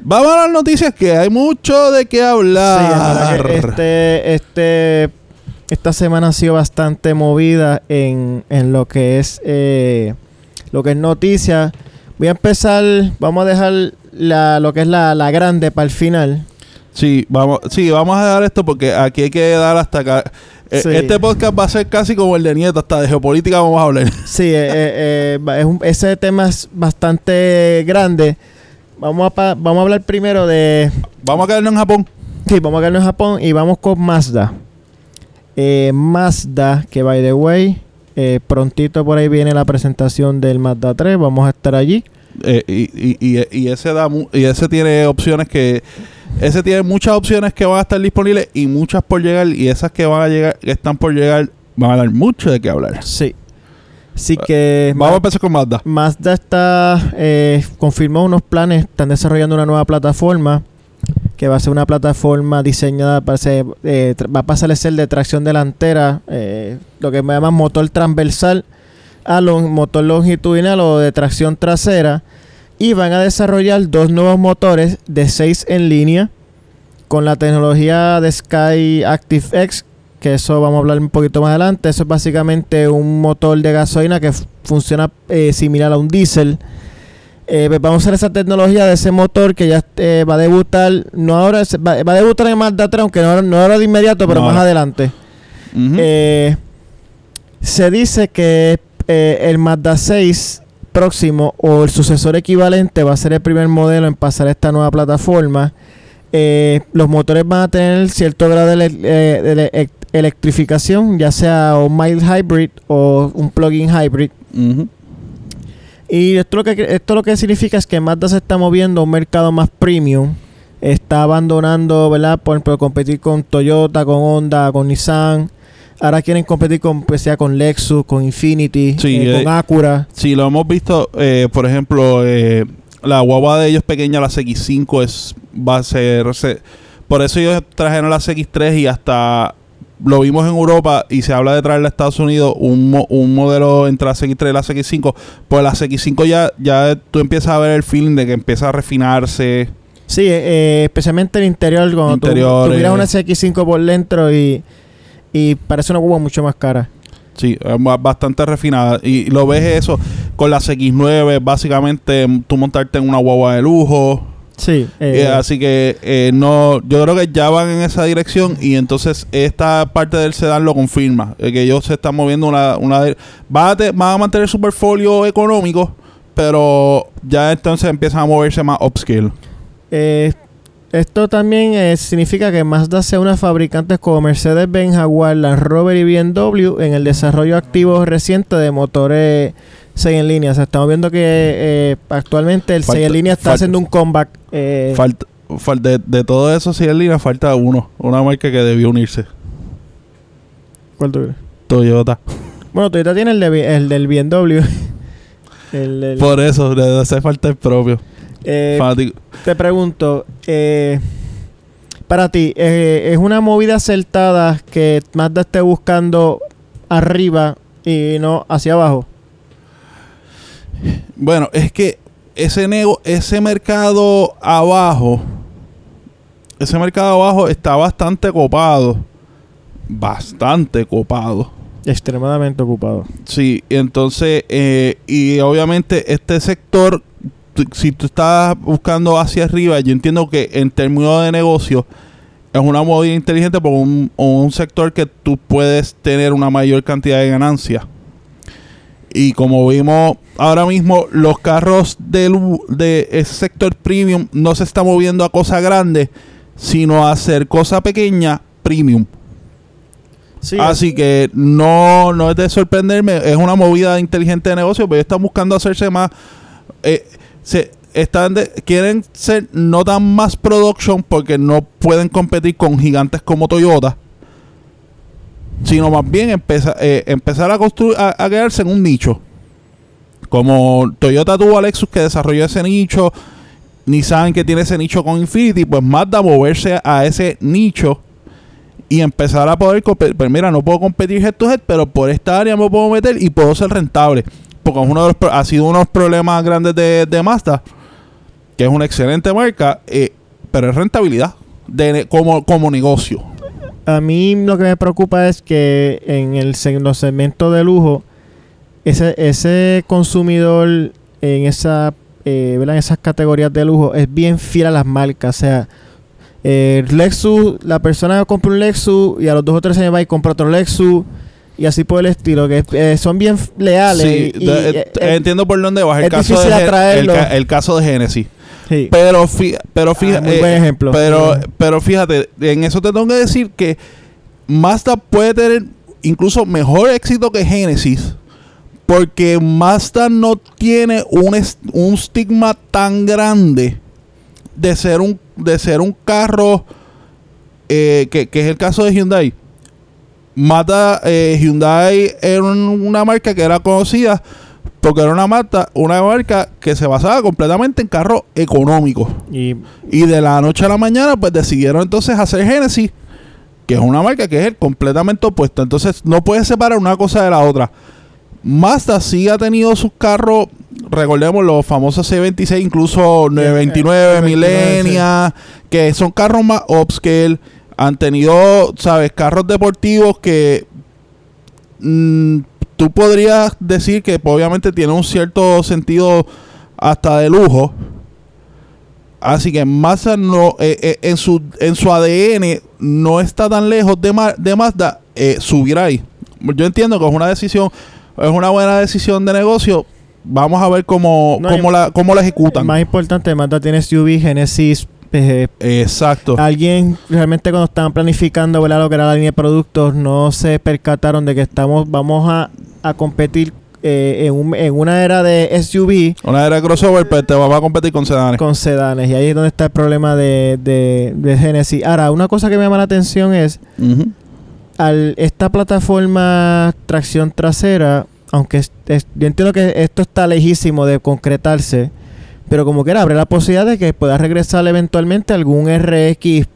Vamos a las noticias que hay mucho de qué Sí, la hablar. que este, este, esta semana ha sido bastante movida en, en lo que es eh, lo que es noticias. Voy a empezar, vamos a dejar la, lo que es la, la grande para el final. Sí, vamos, sí, vamos a dejar esto porque aquí hay que dar hasta acá. Eh, Sí. Este podcast va a ser casi como el de Nieto, hasta de geopolítica vamos a hablar. Sí, eh, eh, eh, es un- ese tema es bastante grande. Vamos a, pa- vamos a hablar primero de vamos a quedarnos en Japón. Sí, vamos a quedarnos en Japón y vamos con Mazda. Eh, Mazda, que by the way, eh, prontito por ahí viene la presentación del Mazda 3. Vamos a estar allí. Eh, y, y, y, y ese da mu- y ese tiene opciones que ese tiene muchas opciones que van a estar disponibles y muchas por llegar y esas que van a llegar que están por llegar van a dar mucho de qué hablar. Sí. Así que Vamos a empezar con Mazda. Mazda está eh, confirmó unos planes, están desarrollando una nueva plataforma que va a ser una plataforma diseñada para ser, eh, va a pasar a ser de tracción delantera, eh, lo que me llaman motor transversal a lo- motor longitudinal o de tracción trasera y van a desarrollar dos nuevos motores de 6 en línea con la tecnología de Sky Active X que eso vamos a hablar un poquito más adelante. Eso es básicamente un motor de gasolina que funciona eh, similar a un diésel Eh, pues vamos a usar esa tecnología de ese motor que ya eh, va a debutar no ahora va, va a debutar en Mazda 3 aunque no, no ahora de inmediato pero No más adelante eh, se dice que el Mazda 6 próximo o el sucesor equivalente va a ser el primer modelo en pasar a esta nueva plataforma. Los motores van a tener cierto grado de, ele- de ele- ec- electrificación, ya sea un mild hybrid o un plug-in hybrid. Ujú. Y esto lo, que, esto lo que significa es que Mazda se está moviendo a un mercado más premium. Está abandonando, ¿verdad? Por ejemplo, competir con Toyota, con Honda, con Nissan. Ahora quieren competir con, pues, sea con Lexus, con Infinity, Sí, eh, eh, con Acura. Sí, lo hemos visto, eh, por ejemplo, eh, la guagua de ellos pequeña, la CX5, es, va a ser... se- por eso ellos trajeron la CX3 y hasta lo vimos en Europa y se habla de traerla a Estados Unidos un, mo- un modelo entre la CX3 y la CX5. Pues la CX5 ya, ya tú empiezas a ver el feeling de que empieza a refinarse. Sí, eh, especialmente el interior, cuando tú- tú, Interiores. miras una CX5 por dentro y, y parece una guagua mucho más cara. Sí, bastante refinada. Y lo ves eso con la CX9, básicamente mm, tú montarte en una guagua de lujo. Sí, Eh, eh, así que eh, no, yo creo que ya van en esa dirección y entonces esta parte del sedán lo confirma, que ellos se están moviendo una, una van a, te- van a mantener su portfolio económico, pero ya entonces empiezan a moverse más upscale. Eh, esto también eh, significa que Mazda sea una fabricante como Mercedes-Benz, Jaguar, Land Rover y BMW en el desarrollo activo reciente de motores 6 en línea. O sea, estamos viendo que eh, actualmente el 6 en Falta- línea está falta- haciendo un comeback. eh, Falta, de, de todo eso, sí, en línea falta uno, una marca que debió unirse, ¿cuál tú crees? Toyota. Bueno, Toyota tiene el, de, el del BMW. el, Por eso, le hace falta el propio. eh, te pregunto, eh, para ti, eh, ¿es una movida acertada que Mazda esté buscando arriba y no hacia abajo? Bueno, es que ese nego, ese mercado abajo, ese mercado abajo está bastante copado. Bastante copado. Extremadamente ocupado. Sí, entonces, eh, y obviamente este sector, si tú estás buscando hacia arriba, yo entiendo que en términos de negocio es una movida inteligente por un, un sector que tú puedes tener una mayor cantidad de ganancia. Y como vimos ahora mismo, los carros del, de ese sector premium no se está moviendo a cosas grandes, sino a hacer cosas pequeñas premium. Sí, Así que no, no es de sorprenderme, es una movida inteligente de negocio, pero ellos están buscando hacerse más. eh, se, están de- quieren ser no tan más production porque no pueden competir con gigantes como Toyota, sino más bien empeza- eh, empezar a construir, a, a quedarse en un nicho. Como Toyota tuvo a Lexus que desarrolló ese nicho, Nissan que tiene ese nicho con Infinity, pues Mazda moverse a ese nicho y empezar a poder competir. Pero mira, no puedo competir head to head, pero por esta área me puedo meter y puedo ser rentable. Porque uno de los, ha sido uno de los problemas grandes de, Mazda, que es una excelente marca, eh, pero es rentabilidad como, como negocio. A mí lo que me preocupa es que en el los segmentos de lujo, ese, ese consumidor en esa eh, esas categorías de lujo es bien fiel a las marcas. O sea, eh, Lexus, la persona compra un Lexus y a los dos o tres años va y compra otro Lexus y así por el estilo, que eh, son bien leales. Sí, y- y, de- eh, eh, entiendo por dónde vas. El caso, de, el, el caso de Genesis. sí. Pero, fi- pero Ah, fíjate. muy buen ejemplo. Pero, Sí. pero fíjate, en eso te tengo que decir que Mazda puede tener incluso mejor éxito que Genesis. Porque Mazda no tiene un, un estigma tan grande de ser un, de ser un carro eh, que, que es el caso de Hyundai. Mazda, eh, Hyundai era un- una marca que era conocida porque era una marca, una marca que se basaba completamente en carros económicos. Y Y de la noche a la mañana, pues decidieron entonces hacer Genesis, que es una marca que es el completamente opuesto. Entonces, no puedes separar una cosa de la otra. Mazda sí ha tenido sus carros, recordemos los famosos C26, incluso 929, eh, Millenia, que son carros más upscale. Han tenido, ¿sabes? Carros deportivos que mm, tú podrías decir que pues, obviamente tiene un cierto sentido hasta de lujo. Así que Mazda no, eh, eh, en, su, en su ADN no está tan lejos de, de Mazda eh, subir ahí. Yo entiendo que es una decisión, es una buena decisión de negocio. Vamos a ver cómo, No, cómo, la, cómo la ejecutan. más importante, Mazda tiene SUV, Genesis. eh, Exacto. Alguien realmente cuando estaban planificando ¿verdad? lo que era la línea de productos no se percataron de que estamos vamos a, a competir eh, en, un- en una era de SUV Una era de crossover, pues te va a competir con sedanes. con sedanes y ahí es donde está el problema de, de, de Genesis. Ahora, una cosa que me llama la atención es. Al esta plataforma tracción trasera, aunque es- es- yo entiendo que esto está lejísimo de concretarse, pero como quiera abre la posibilidad de que pueda regresar eventualmente algún RX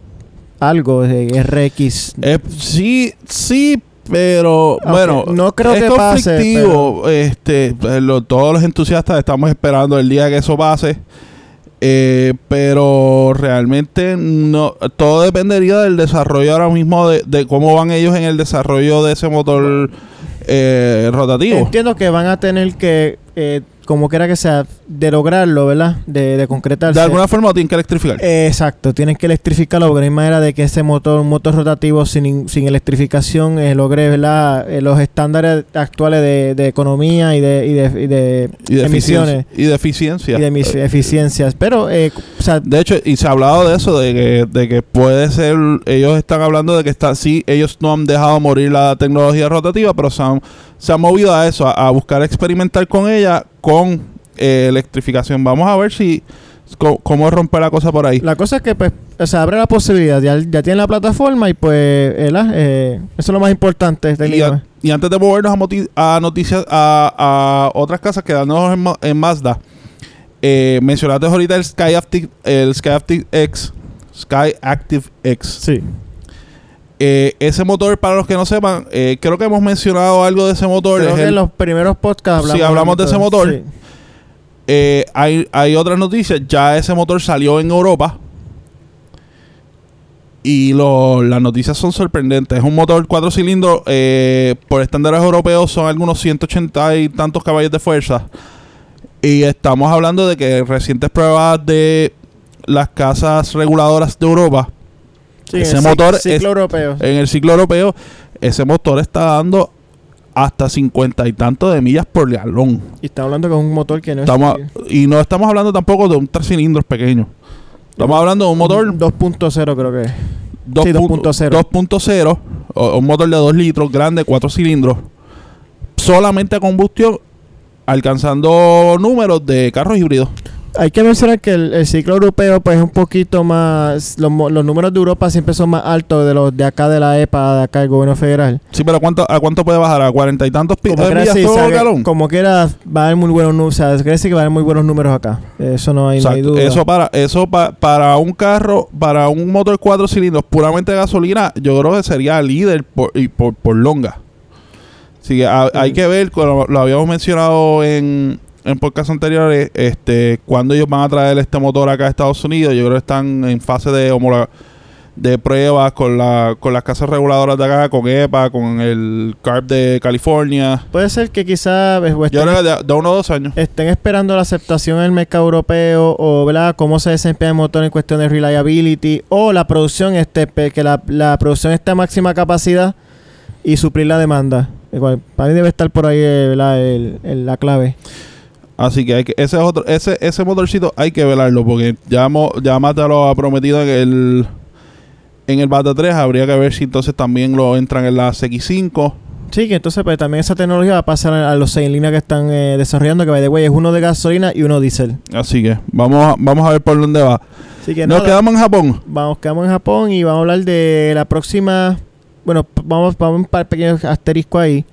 algo de RX Eh, sí, sí, pero bueno, no creo es que pase, conflictivo. Este, eh, lo- todos los entusiastas estamos esperando el día que eso pase. Eh, pero realmente no todo dependería del desarrollo ahora mismo de, de cómo van ellos en el desarrollo de ese motor eh, rotativo. Entiendo que van a tener que, eh, como quiera que sea, de lograrlo, ¿verdad? De, de concretarse. De alguna forma lo tienen que electrificar. Eh, Exacto, tienen que electrificarlo porque no hay manera de que ese motor, un motor rotativo sin, sin electrificación eh, logre ¿verdad? Eh, los estándares actuales de, de economía y de, y de, y de y de emisiones. Y de eficiencia. y de emis- eficiencias. Pero, eh, o sea, De hecho, y se ha hablado de eso, de que, de que puede ser, ellos están hablando de que está, sí, ellos no han dejado morir la tecnología rotativa, pero se han, se han movido a eso, a, a buscar experimentar con ella, con eh, electrificación. Vamos a ver si, cómo romper la cosa por ahí. la cosa es que, pues, o sea, abre la posibilidad, ya, ya tienen la plataforma y, pues, ¿verdad? Eh, eso es lo más importante. Y, a- y antes de movernos a, noticias, a, a otras casas quedándonos en, en Mazda, eh, mencionaste ahorita el Sky Active, el Sky Active X, Sky Active X. Sí. Eh, ese motor, para los que no sepan, eh, creo que hemos mencionado algo de ese motor. Creo es que el- en los primeros podcasts Sí, hablamos de ese motor. Sí. Eh, hay, hay otras noticias. Ya ese motor salió en Europa. Y lo- las noticias son sorprendentes. Es un motor cuatro cilindros. eh, por estándares europeos son algunos 180 y tantos caballos de fuerza. Y estamos hablando de que recientes pruebas de las casas reguladoras de Europa Sí, Ese el motor cic- ciclo es- europeo. en el ciclo europeo, ese motor está dando hasta cincuenta y tanto de millas por galón. Y está hablando con un motor que no Estamos, es... y no estamos hablando tampoco de un tres cilindros pequeño. Estamos hablando de un motor 2.0 creo que es. dos sí, pu- 2.0. 2.0, o- un motor de 2 litros, grande, 4 cilindros, solamente a combustión, alcanzando números de carros híbridos. Hay que mencionar que el, el ciclo europeo pues es un poquito más... Los, los números de Europa siempre son más altos de los de acá de la EPA, de acá del gobierno federal. Sí, pero ¿cuánto, ¿a cuánto puede bajar? ¿A cuarenta y tantos pi- Como quiera, sí, o sea, como quiera va a haber muy buenos números. O sea, decir que va a haber muy buenos números acá. Eso no hay, no hay duda. Eso para eso pa- para un carro, para un motor cuatro cilindros puramente de gasolina, yo creo que sería líder por, y por, por longa. Así que ha- hay que ver, como lo habíamos mencionado en, en podcast anteriores, este, cuando ellos van a traer este motor acá a Estados Unidos. Yo creo que están en fase de de pruebas con la con las casas reguladoras de acá, con EPA, con el CARB de California. Puede ser que quizás pues, Yo creo que de, de uno o dos años. estén esperando la aceptación en el mercado europeo o ¿verdad? cómo se desempeña el motor en cuestión de reliability o la producción, este que la, la producción esté a máxima capacidad y suplir la demanda. Igual, para mí debe estar por ahí eh. El- el- la clave. Así que, hay que ese es otro, ese, ese motorcito hay que velarlo porque ya, mo- ya Mazda lo ha prometido en el en el Bata 3 habría que ver si entonces también lo entran en la CX5. Sí, que entonces pues también esa tecnología va a pasar a los seis líneas que están eh, desarrollando, que by the way es uno de gasolina y uno diésel. Así que vamos a, vamos a ver por dónde va. Así que Nos nada, quedamos en Japón. vamos, quedamos en Japón y vamos a hablar de la próxima, bueno, vamos, vamos a un par pequeños asteriscos ahí.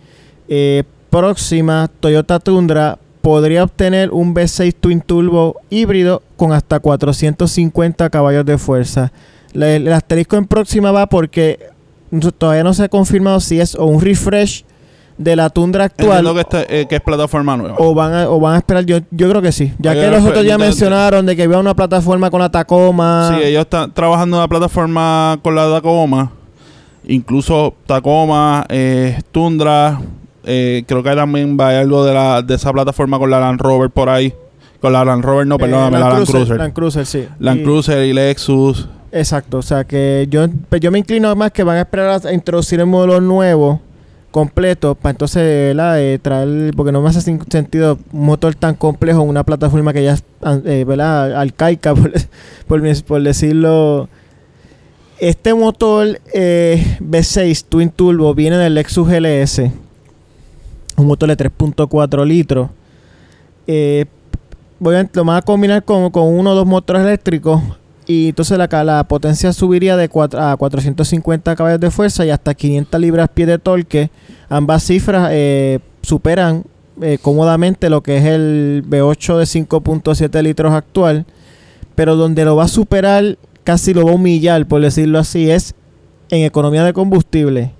Eh, próxima Toyota Tundra podría obtener un V6 Twin Turbo híbrido con hasta 450 caballos de fuerza. El asterisco en próxima va porque todavía no se ha confirmado si es o un refresh de la Tundra actual que, este- eh, que es plataforma nueva. o van a, o van a esperar. Yo, yo creo que sí. Ya Oye, que los otros ya mencionaron de que había una plataforma con la Tacoma. Sí, ellos están trabajando en una plataforma con la Tacoma. Incluso Tacoma, eh, Tundra. Eh, creo que también va a haber algo de, la, de esa plataforma con la Land Rover por ahí. Con la Land Rover, no, eh, perdóname, la Land Cruiser. Land Cruiser, sí. Land Y- Cruiser y Lexus. Exacto, o sea que yo, pues yo me inclino más que van a esperar a introducir el modelo nuevo completo para entonces ¿verdad? Eh, traer, porque no me hace sentido un motor tan complejo en una plataforma que ya es eh, ¿verdad? arcaica, por, por, mis- por decirlo. Este motor eh, V6 Twin Turbo viene del Lexus GLS, un motor de 3.4 litros. Eh, voy lo van a combinar con, con uno o dos motores eléctricos y entonces la, la potencia subiría de cuatro- a 450 caballos de fuerza y hasta 500 libras-pie de torque. Ambas cifras eh, superan eh, cómodamente lo que es el V8 de 5.7 litros actual, pero donde lo va a superar, casi lo va a humillar, por decirlo así, es en economía de combustible.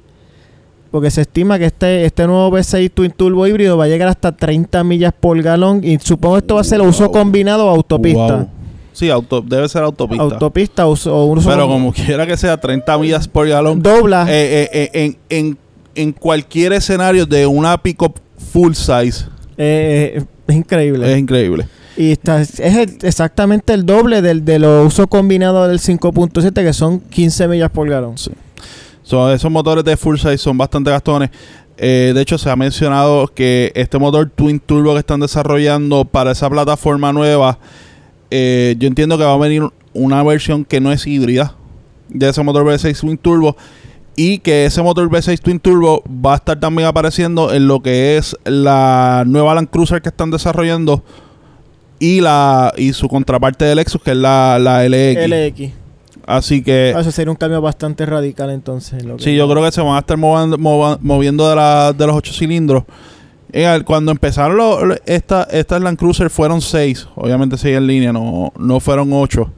Porque se estima que este, este nuevo V6 Twin Turbo híbrido va a llegar hasta 30 millas por galón y supongo que esto va a ser uso combinado o autopista. Wow. Sí, auto, debe ser autopista. Autopista o uso Pero como quiera que sea 30 millas por galón. dobla. eh, eh, eh, en, en, en cualquier escenario de una pickup full size es increíble. es increíble. y está, es el- exactamente el doble del de los usos combinados del 5.7 que son 15 millas por galón. Sí. So, esos motores de full size son bastante gastones. Eh, de hecho, se ha mencionado que este motor Twin Turbo que están desarrollando para esa plataforma nueva, eh, yo entiendo que va a venir una versión que no es híbrida de ese motor V6 Twin Turbo y que ese motor V6 Twin Turbo va a estar también apareciendo en lo que es la nueva Land Cruiser que están desarrollando y la y su contraparte de Lexus que es la, la LX. LX. Así que Eso sería un cambio bastante radical entonces. lo que- Sí, yo creo que se van a estar mova- moviendo de, la- de los ocho cilindros. Eh, cuando empezaron lo- esta, estas Land Cruiser fueron seis, obviamente seis en línea, no, no fueron ocho.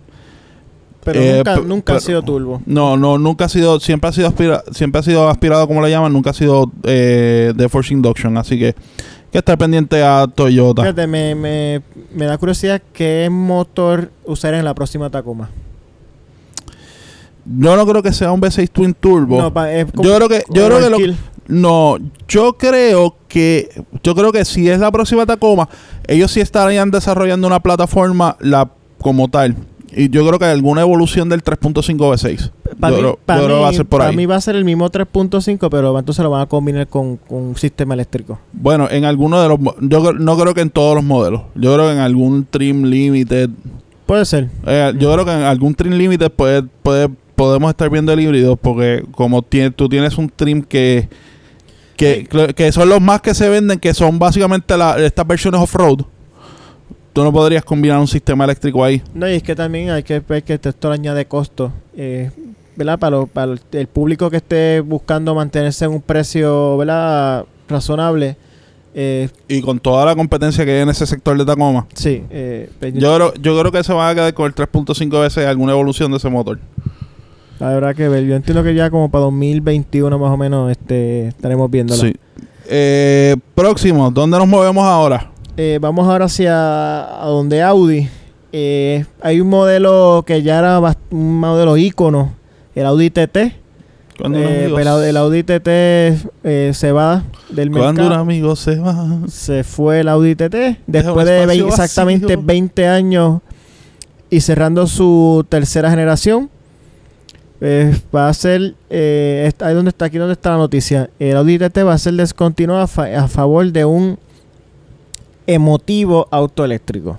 Pero eh, nunca, nunca ha sido turbo. No, no, nunca ha sido, siempre ha sido aspira- siempre ha sido aspirado como le llaman, nunca ha sido eh, de Force Induction, así que que estar pendiente a Toyota. Fíjate, me, me, me da curiosidad qué motor usar en la próxima Tacoma. Yo no creo que sea un V6 Twin Turbo. No, pa- es como- yo creo que, yo creo que lo. No, yo creo que yo creo que si es la próxima Tacoma, ellos sí estarían desarrollando una plataforma la como tal. Y yo creo que alguna evolución del 3.5 V6. Pa' yo mí- pa' que va a mí- ser por pa' ahí. mí va a ser el mismo 3.5, pero entonces lo van a combinar con, con un sistema eléctrico. Bueno, en alguno de los yo no creo que en todos los modelos. Yo creo que en algún trim limited, Puede ser. eh, yo creo que en algún trim limited puede, puede podemos estar viendo el híbrido porque como tiene, tú tienes un trim que que, que son los más que se venden, que son básicamente la- estas versiones off-road. Tú no podrías combinar un sistema eléctrico ahí. No, y es que también hay que ver que esto le añade costo. Eh, ¿Verdad? Para, lo- para el- público que esté buscando mantenerse en un precio, ¿verdad? Razonable. Eh, Y con toda la competencia que hay en ese sector de Tacoma. sí. eh, pues, Yo creo, yo creo que se van a quedar con el 3.5 veces alguna evolución de ese motor. La verdad que ver. Yo entiendo que ya como para 2021 más o menos este, estaremos viéndola. Sí. Eh, próximo, ¿dónde nos movemos ahora? Eh, vamos ahora hacia a donde Audi. Eh, hay un modelo que ya era un modelo ícono, el Audi TT. Eh, pero el Audi TT eh, se va del Cuando un mercado. amigo se va. Se fue el Audi TT después de exactamente vacío. 20 años y cerrando su tercera generación. Eh, va a ser eh, ahí donde está aquí donde está la noticia. El Audi TT va a ser descontinuado a, fa- a favor de un emotivo auto eléctrico.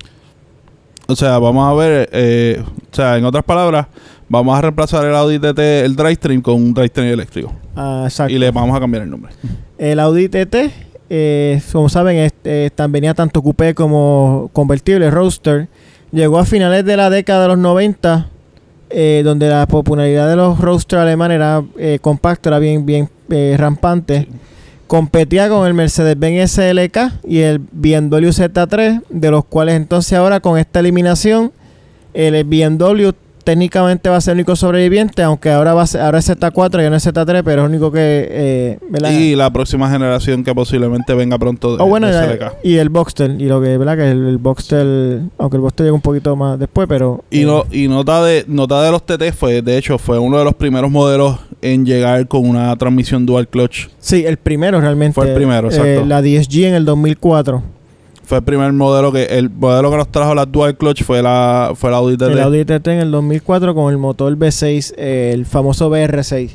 O sea, vamos a ver, eh, o sea, en otras palabras, vamos a reemplazar el Audi TT, el drivetrain, con un drivetrain eléctrico. Ah, exacto. Y le vamos a cambiar el nombre. El Audi TT, eh, como saben, es- eh, venía tanto coupé como convertible, roadster. Llegó a finales de la década de los 90, eh, donde la popularidad de los roadster alemanes era eh, compacto, era bien, bien eh, rampante. competía con el Mercedes-Benz SLK y el BMW Z3, de los cuales entonces ahora con esta eliminación el BMW técnicamente va a ser el único sobreviviente, aunque ahora va a ser, ahora es Z4 y no es Z3, pero es el único que... Eh, ¿verdad? Y la próxima generación que posiblemente venga pronto de, Oh, bueno, de ya- SLK. y el Boxster, y lo que, ¿verdad? Que el, el Boxster, aunque el Boxster llega un poquito más después, pero... Y, eh, no, y nota de nota de los TT fue, de hecho, fue uno de los primeros modelos en llegar con una transmisión dual clutch. Sí, el primero realmente. Fue el primero, eh, exacto. la 10G en el 2004. Fue el primer modelo que el modelo que nos trajo la dual clutch fue la fue la Audi TT. El Audi TT en el 2004 con el motor V6, eh, el famoso BR6.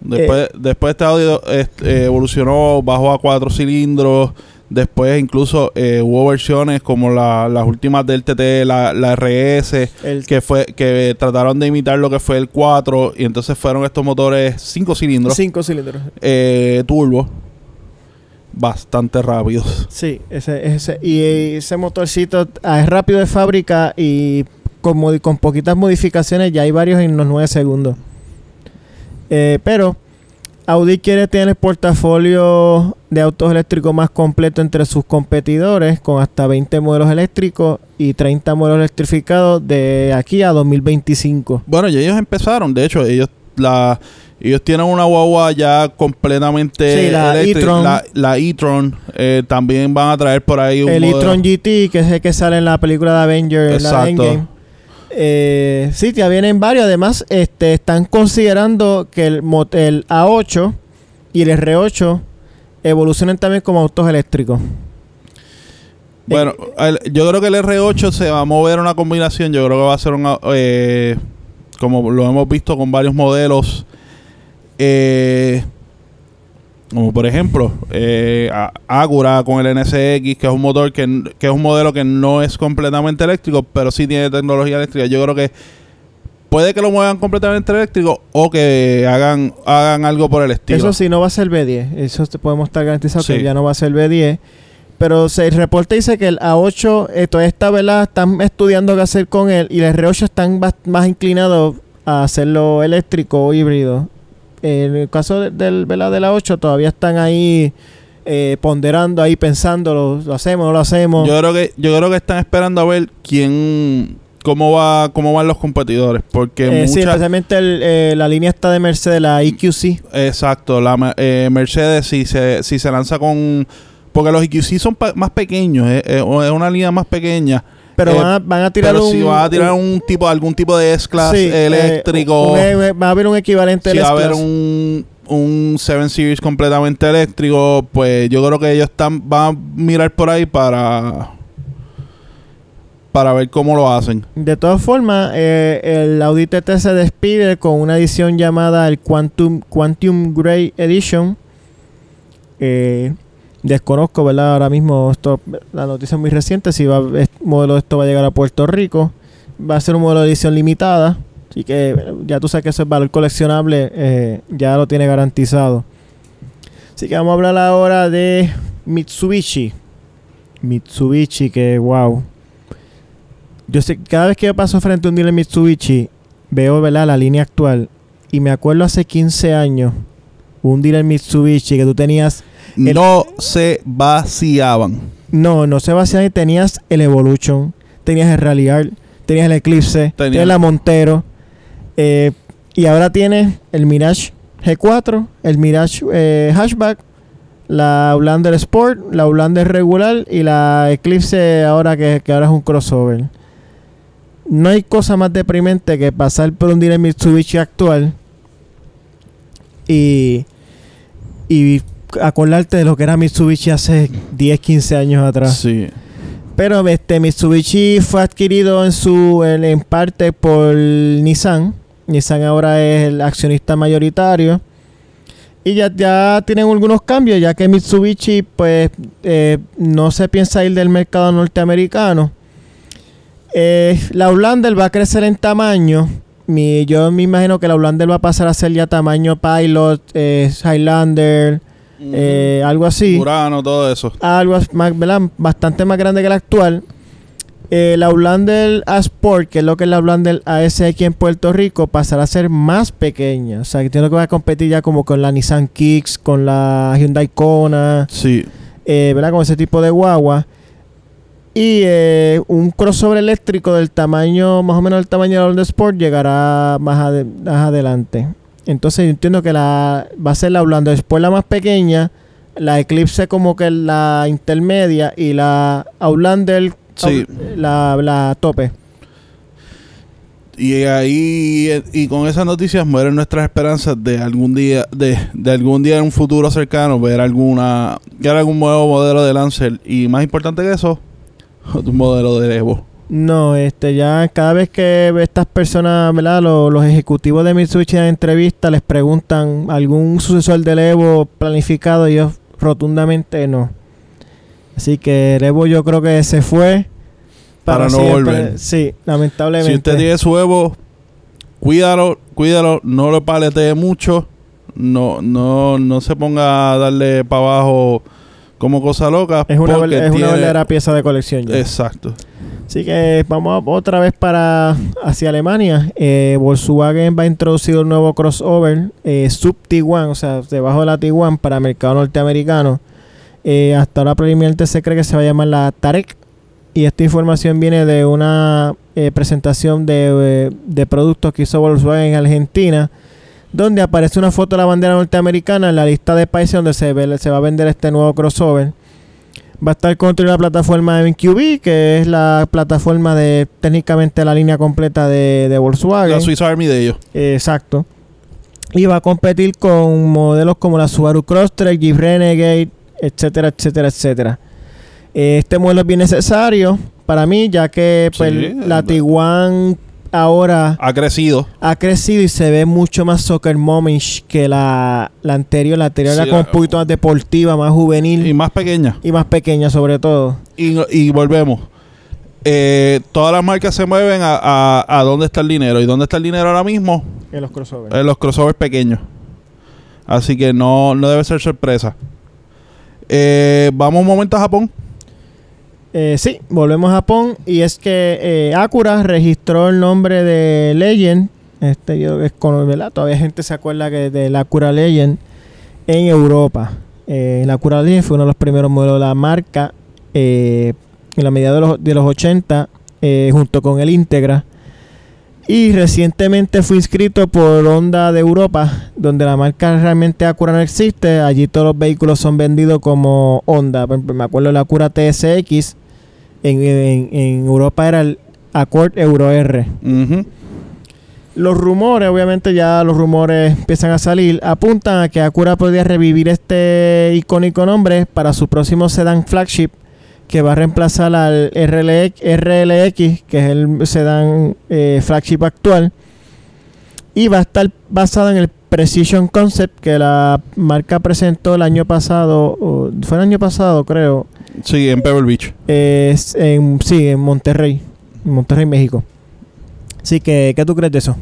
Después, después este Audi este, eh, evolucionó, bajó a cuatro cilindros. Después incluso eh, hubo versiones como la- las últimas del TT, la, la RS, El, que fue que trataron de imitar lo que fue el 4 y entonces fueron estos motores 5 cilindros, cinco cilindros. eh, turbo, bastante rápidos. Sí, ese, ese, y ese motorcito ah, es rápido de fábrica y con, con poquitas modificaciones ya hay varios en los 9 segundos. Eh, pero Audi quiere tener el portafolio de autos eléctricos más completo entre sus competidores, con hasta 20 modelos eléctricos y 30 modelos electrificados de aquí a 2025. Bueno, y ellos empezaron, de hecho, ellos la ellos tienen una guagua ya completamente Sí, la eléctrica, e-tron. la, la e-tron, eh, también van a traer por ahí un El modelo- e-tron GT, que es el que sale en la película de Avengers, la Exacto. Endgame. Eh, sí, ya vienen varios. Además, este, están considerando que el, el A8 y el R8 evolucionen también como autos eléctricos. Bueno, el- yo creo que el R8 se va a mover una combinación. Yo creo que va a ser una. eh, como lo hemos visto con varios modelos. Eh, como por ejemplo, eh, A- Acura con el NSX, que es un motor que, que es un modelo que no es completamente eléctrico, pero sí tiene tecnología eléctrica. Yo creo que puede que lo muevan completamente eléctrico o que hagan, hagan algo por el estilo. Eso sí, no va a ser B10. Eso te podemos estar garantizados Sí. que ya no va a ser B10. Pero se, el reporte dice que el A8, eh, toda esta ¿verdad? están estudiando qué hacer con él. Y el R8 están bas- más inclinados a hacerlo eléctrico o híbrido. En el caso de- del, ¿verdad? del A8 todavía están ahí eh, ponderando, ahí pensando, ¿lo, lo hacemos, no lo hacemos? Yo creo que yo creo que están esperando a ver quién cómo va cómo van los competidores porque Eh, sí, especialmente el, eh, la línea está de Mercedes, la EQC. exacto la eh, Mercedes si se si se lanza con porque los EQC son pa- más pequeños eh, eh, es una línea más pequeña Pero Eh, van, a, van a tirar pero un... si va a tirar un tipo algún tipo de S-Class sí, eh, eléctrico un- un- va a haber un equivalente si va a haber un un 7 Series completamente eléctrico pues yo creo que ellos están van a mirar por ahí para para ver cómo lo hacen De todas formas, eh, el Audi TT se despide con una edición llamada el Quantum, Quantum Grey Edition. Eh, desconozco, ¿verdad? Ahora mismo esto, la noticia es muy reciente. Si va, este modelo de esto va a llegar a Puerto Rico. Va a ser un modelo de edición limitada. Así que ya tú sabes que ese valor coleccionable eh, ya lo tiene garantizado. Así que vamos a hablar ahora de Mitsubishi. Mitsubishi, que wow. Yo sé, cada vez que yo paso frente a un dealer Mitsubishi, veo ¿verdad? la línea actual. Y me acuerdo hace 15 años, un dealer Mitsubishi que tú tenías. El- no se vaciaban. No, no se vacía y tenías el Evolution, tenías el Rallyar, tenías el Eclipse, Tenía- tenías la Montero. eh, y ahora tienes el Mirage G4, el Mirage eh, Hatchback, la Outlander Sport, la Outlander regular y la Eclipse ahora que, que ahora es un crossover. No hay cosa más deprimente que pasar por un dealer Mitsubishi actual y, y acordarte de lo que era Mitsubishi hace 10, 15 años atrás. Sí. Pero este Mitsubishi fue adquirido en su en, en parte por Nissan. Nissan ahora es el accionista mayoritario. Y ya, ya tienen algunos cambios, ya que Mitsubishi pues eh, no se piensa ir del mercado norteamericano. Eh, la Outlander va a crecer en tamaño. Mi, yo me imagino que la Outlander va a pasar a ser ya tamaño Pilot, eh, Highlander, eh, algo así Urano, todo eso. algo más, ¿verdad? bastante más grande que la actual. El Outlander A Sport, que es lo que es la Outlander AS aquí en Puerto Rico, pasará a ser más pequeña. O sea, que tiene que va a competir ya como con la Nissan Kicks, con la Hyundai Kona, Sí. eh, ¿verdad? Con ese tipo de guagua. Y eh, un crossover eléctrico del tamaño, más o menos del tamaño del Outlander Sport, llegará más adelante. Entonces yo entiendo que la va a ser la Outlander Sport la más pequeña, la Eclipse como que la intermedia y la Outlander Sí. la, la tope. Y ahí, y con esas noticias mueren nuestras esperanzas de algún día, de, de algún día en un futuro cercano, ver alguna, ver algún nuevo modelo de Lancer. Y más importante que eso, un modelo de Evo. No, este ya cada vez que estas personas, ¿verdad? Los, los ejecutivos de Mitsubishi en entrevista les preguntan algún sucesor del Evo planificado y ellos rotundamente no. Así que el Evo yo creo que se fue Para no siempre. volver. Sí, lamentablemente. Si usted tiene su Evo, cuídalo, cuídalo, no lo paletee mucho, no, no, no se ponga a darle para abajo como cosa loca. es una, es una verdadera pieza de colección ya. Exacto. Así que vamos otra vez para hacia Alemania. Eh, Volkswagen va a introducir un nuevo crossover eh, sub Tiguan, o sea, debajo de la Tiguan para mercado norteamericano. Eh, hasta ahora preliminarmente se cree que se va a llamar la Tarek. Y esta información viene de una presentación de, de productos que hizo Volkswagen en Argentina, donde aparece una foto de la bandera norteamericana en la lista de países donde se, ve- se va a vender este nuevo crossover. Va a estar contra la plataforma de MQB, que es la plataforma de técnicamente la línea completa de, de Volkswagen. La Swiss Army de ellos. Eh, exacto. Y va a competir con modelos como la Subaru Crosstrek, Jeep Renegade, etcétera, etcétera, etcétera. Eh, Este modelo es bien necesario para mí, ya que pues, Sí, la Tiguan ahora Ha crecido. ha crecido y se ve mucho más soccer momish que la, la anterior. La anterior Sí, era como un poquito más deportiva, más juvenil Y más pequeña. y más pequeña sobre todo. Y, y volvemos. Eh, todas las marcas se mueven a, a, a dónde está el dinero. ¿Y dónde está el dinero ahora mismo? En los crossovers. En los crossovers pequeños. Así que no, no debe ser sorpresa. Eh, vamos un momento a Japón. Eh, sí, volvemos a Japón y es que eh, Acura registró el nombre de Legend. Este yo es con, ¿verdad? Todavía gente se acuerda que de la Acura Legend en Europa. Eh, la Acura Legend fue uno de los primeros modelos de la marca eh, en la medida de los, de los 80 eh, junto con el Integra. Y recientemente fue inscrito por Honda de Europa, donde la marca realmente Acura no existe. Allí todos los vehículos son vendidos como Honda. Me acuerdo de la Acura TSX. En, en- en Europa era el Accord Euro R. Los rumores, obviamente ya los rumores empiezan a salir, apuntan a que Acura podría revivir este icónico nombre para su próximo sedán flagship que va a reemplazar al RLX, RLX que es el sedán eh, flagship actual. Y va a estar basada en el Precision Concept que la marca presentó el año pasado, o- fue el año pasado creo, Sí, en Pebble Beach. es en, sí, en Monterrey, Monterrey, México. Así que, ¿qué tú crees de eso?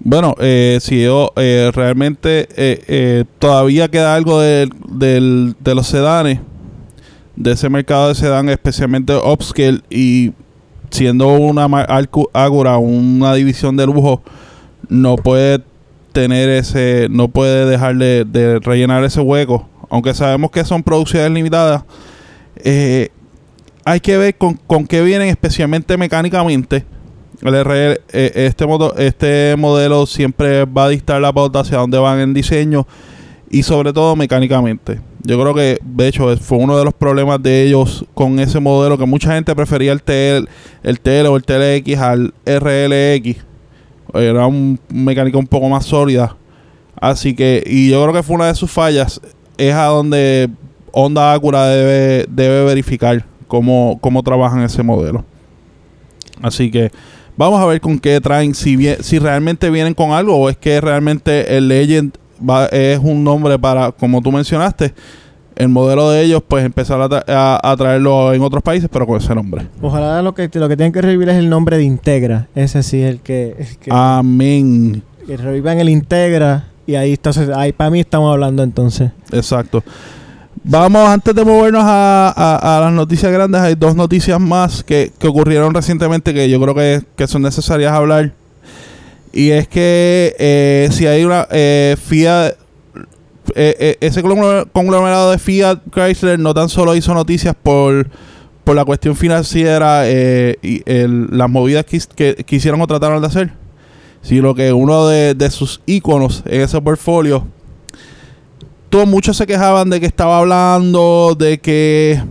Bueno, eh, si yo eh, realmente eh, eh, todavía queda algo del- del- de los sedanes, de ese mercado de sedán, especialmente upscale y siendo una Agura una división de lujo, no puede tener ese, no puede dejar de, de rellenar ese hueco, aunque sabemos que son producciones limitadas. eh, hay que ver con, con qué vienen especialmente mecánicamente. El RL, eh, este, este modelo siempre va a dictar la pauta hacia dónde van en diseño y sobre todo mecánicamente. Yo creo que, de hecho, fue uno de los problemas de ellos con ese modelo, que mucha gente prefería el TL, el TL o el TLX al RLX. Era un mecánica un poco más sólida. Así que, y yo creo que fue una de sus fallas, es a donde Honda Acura debe, debe verificar cómo, cómo trabajan ese modelo. Así que vamos a ver con qué traen, si, si realmente vienen con algo o es que realmente el Legend es un nombre para, como tú mencionaste, el modelo de ellos, pues empezar a, tra- a- a traerlo en otros países, pero con ese nombre. Ojalá lo que, lo que tienen que revivir es el nombre de Integra. Ese sí es el que, el que. Amén. que revivan el Integra. Y ahí entonces, ahí para mí estamos hablando entonces. Exacto. Vamos, antes de movernos a, las noticias grandes, hay dos noticias más que, ocurrieron recientemente que yo creo que, son necesarias hablar. Y es que eh, si hay una eh, Fiat, eh, ese conglomerado de Fiat Chrysler no tan solo hizo noticias por, por la cuestión financiera y las movidas que, que, hicieron o trataron de hacer, sino que uno de, sus íconos en ese portfolio todos muchos se quejaban de que estaba hablando, de que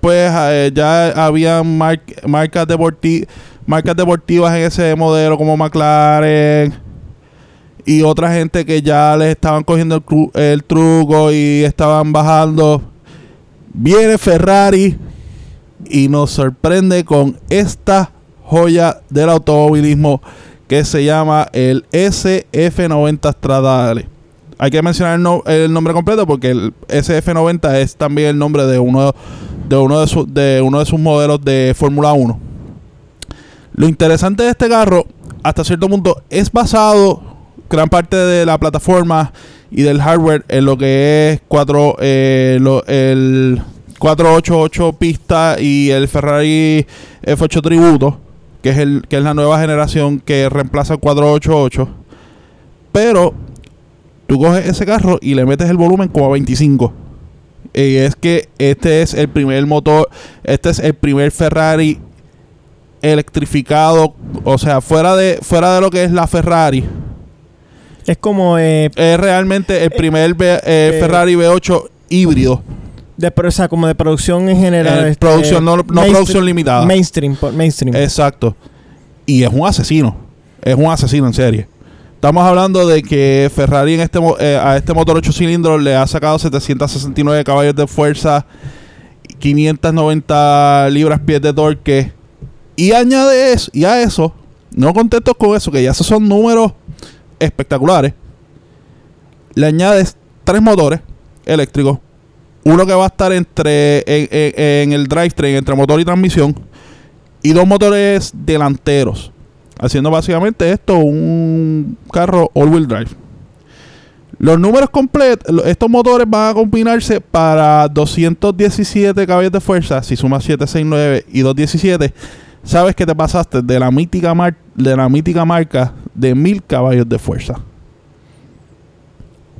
pues eh, ya había marcas, marcas deportivas en ese modelo como McLaren y otra gente que ya les estaban cogiendo el, truco y estaban bajando. Viene Ferrari y nos sorprende con esta joya del automovilismo que se llama el SF90 Stradale. Hay que mencionar el, nombre completo porque el SF90 es también el nombre de uno de uno de, de uno de sus modelos de Fórmula 1. Lo interesante de este carro, hasta cierto punto, es basado gran parte de la plataforma y del hardware en lo que es 4 eh, el 488 pista y el Ferrari F8 Tributo, que es el que es la nueva generación que reemplaza el 488. Pero Tú coges ese carro y le metes el volumen como a 25. Y es que este es el primer motor, este es el primer Ferrari electrificado, o sea, fuera de fuera de lo que es la Ferrari. Es como eh, es realmente el eh, primer eh, Ferrari V8 híbrido. De, o sea, como de producción en general. Este, producción, no, no producción limitada. Mainstream, mainstream. Exacto. Y es un asesino. Es un asesino en serie. Estamos hablando de que Ferrari en este eh, a este motor 8 cilindros le ha sacado 769 caballos de fuerza, 590 libras pies de torque. Y añade eso, y a eso, no contentos con eso, que ya esos son números espectaculares. Le añades tres motores eléctricos. Uno que va a estar entre en, el drivetrain, entre motor y transmisión. Y dos motores delanteros haciendo básicamente esto un carro all-wheel drive. Los números completos, estos motores van a combinarse para 217 caballos de fuerza. Si sumas 769 y 217, sabes que te pasaste de la mítica, de la mítica marca de 1000 caballos de fuerza.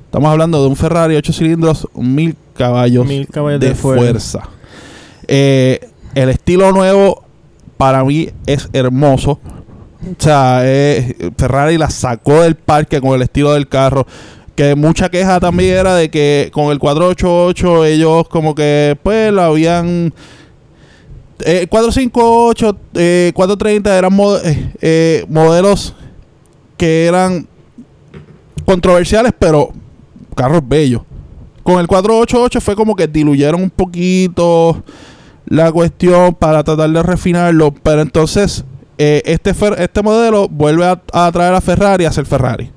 Estamos hablando de un Ferrari 8 cilindros, 1000 caballos, caballos de, fuerza. Eh, el estilo nuevo para mí es hermoso. O sea, eh, Ferrari la sacó del parque con el estilo del carro. Que mucha queja también era de que con el 488 ellos como que pues lo habían... Eh, 458, eh, 430 eran eh, modelos que eran controversiales, pero carros bellos. Con el 488 fue como que diluyeron un poquito la cuestión para tratar de refinarlo, pero entonces eh, este, este modelo vuelve a, traer a Ferrari a ser Ferrari.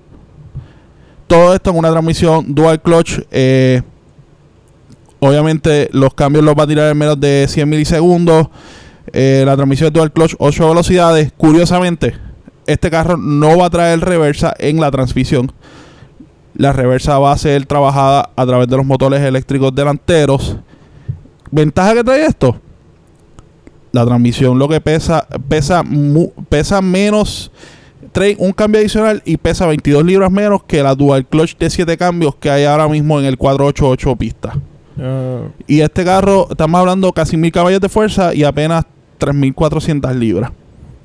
Todo esto en una transmisión dual clutch. Eh, obviamente los cambios los va a tirar en menos de 100 milisegundos. Eh, la transmisión dual clutch 8 velocidades. Curiosamente, este carro no va a traer reversa en la transmisión. La reversa va a ser trabajada a través de los motores eléctricos delanteros. ¿Ventaja que trae esto? la transmisión lo que pesa, pesa, pesa menos, trae un cambio adicional y pesa 22 libras menos que la dual clutch de 7 cambios que hay ahora mismo en el 488 pista. Ah. Y este carro, estamos hablando casi mil caballos de fuerza y apenas 3.400 libras.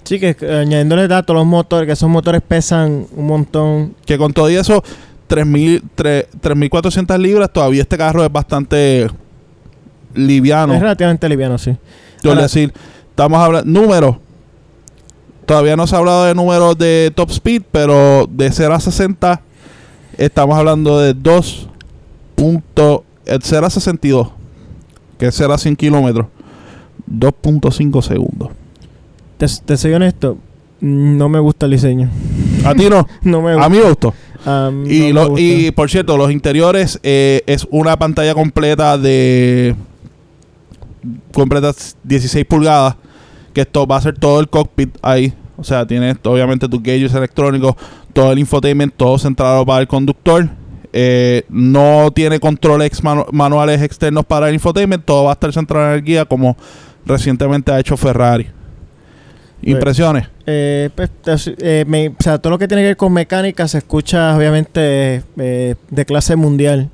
Sí, que añadiéndole datos los motores, que esos motores pesan un montón. Que con todo eso, 3.400 libras, todavía este carro es bastante liviano. Es relativamente liviano, sí. Yo decir, estamos hablando, números. Todavía no se ha hablado de números de top speed, pero de 0 a 60 estamos hablando de 2. 0 a 62, que es 0 a 100 kilómetros, 2.5 segundos. Te, te, soy honesto, no me gusta el diseño. ¿A ti no? no me gusta. A mí me gustó. y, y por cierto, los interiores eh, es una pantalla completa de completas 16 pulgadas, que esto va a ser todo el cockpit ahí. O sea, tiene obviamente tus gauges electrónicos, todo el infotainment, todo centrado para el conductor. Eh, no tiene controles manuales externos para el infotainment. Todo va a estar centrado en energía como recientemente ha hecho Ferrari. ¿Impresiones? Eh, pues, eh, o sea, todo lo que tiene que ver con mecánica se escucha obviamente de clase mundial.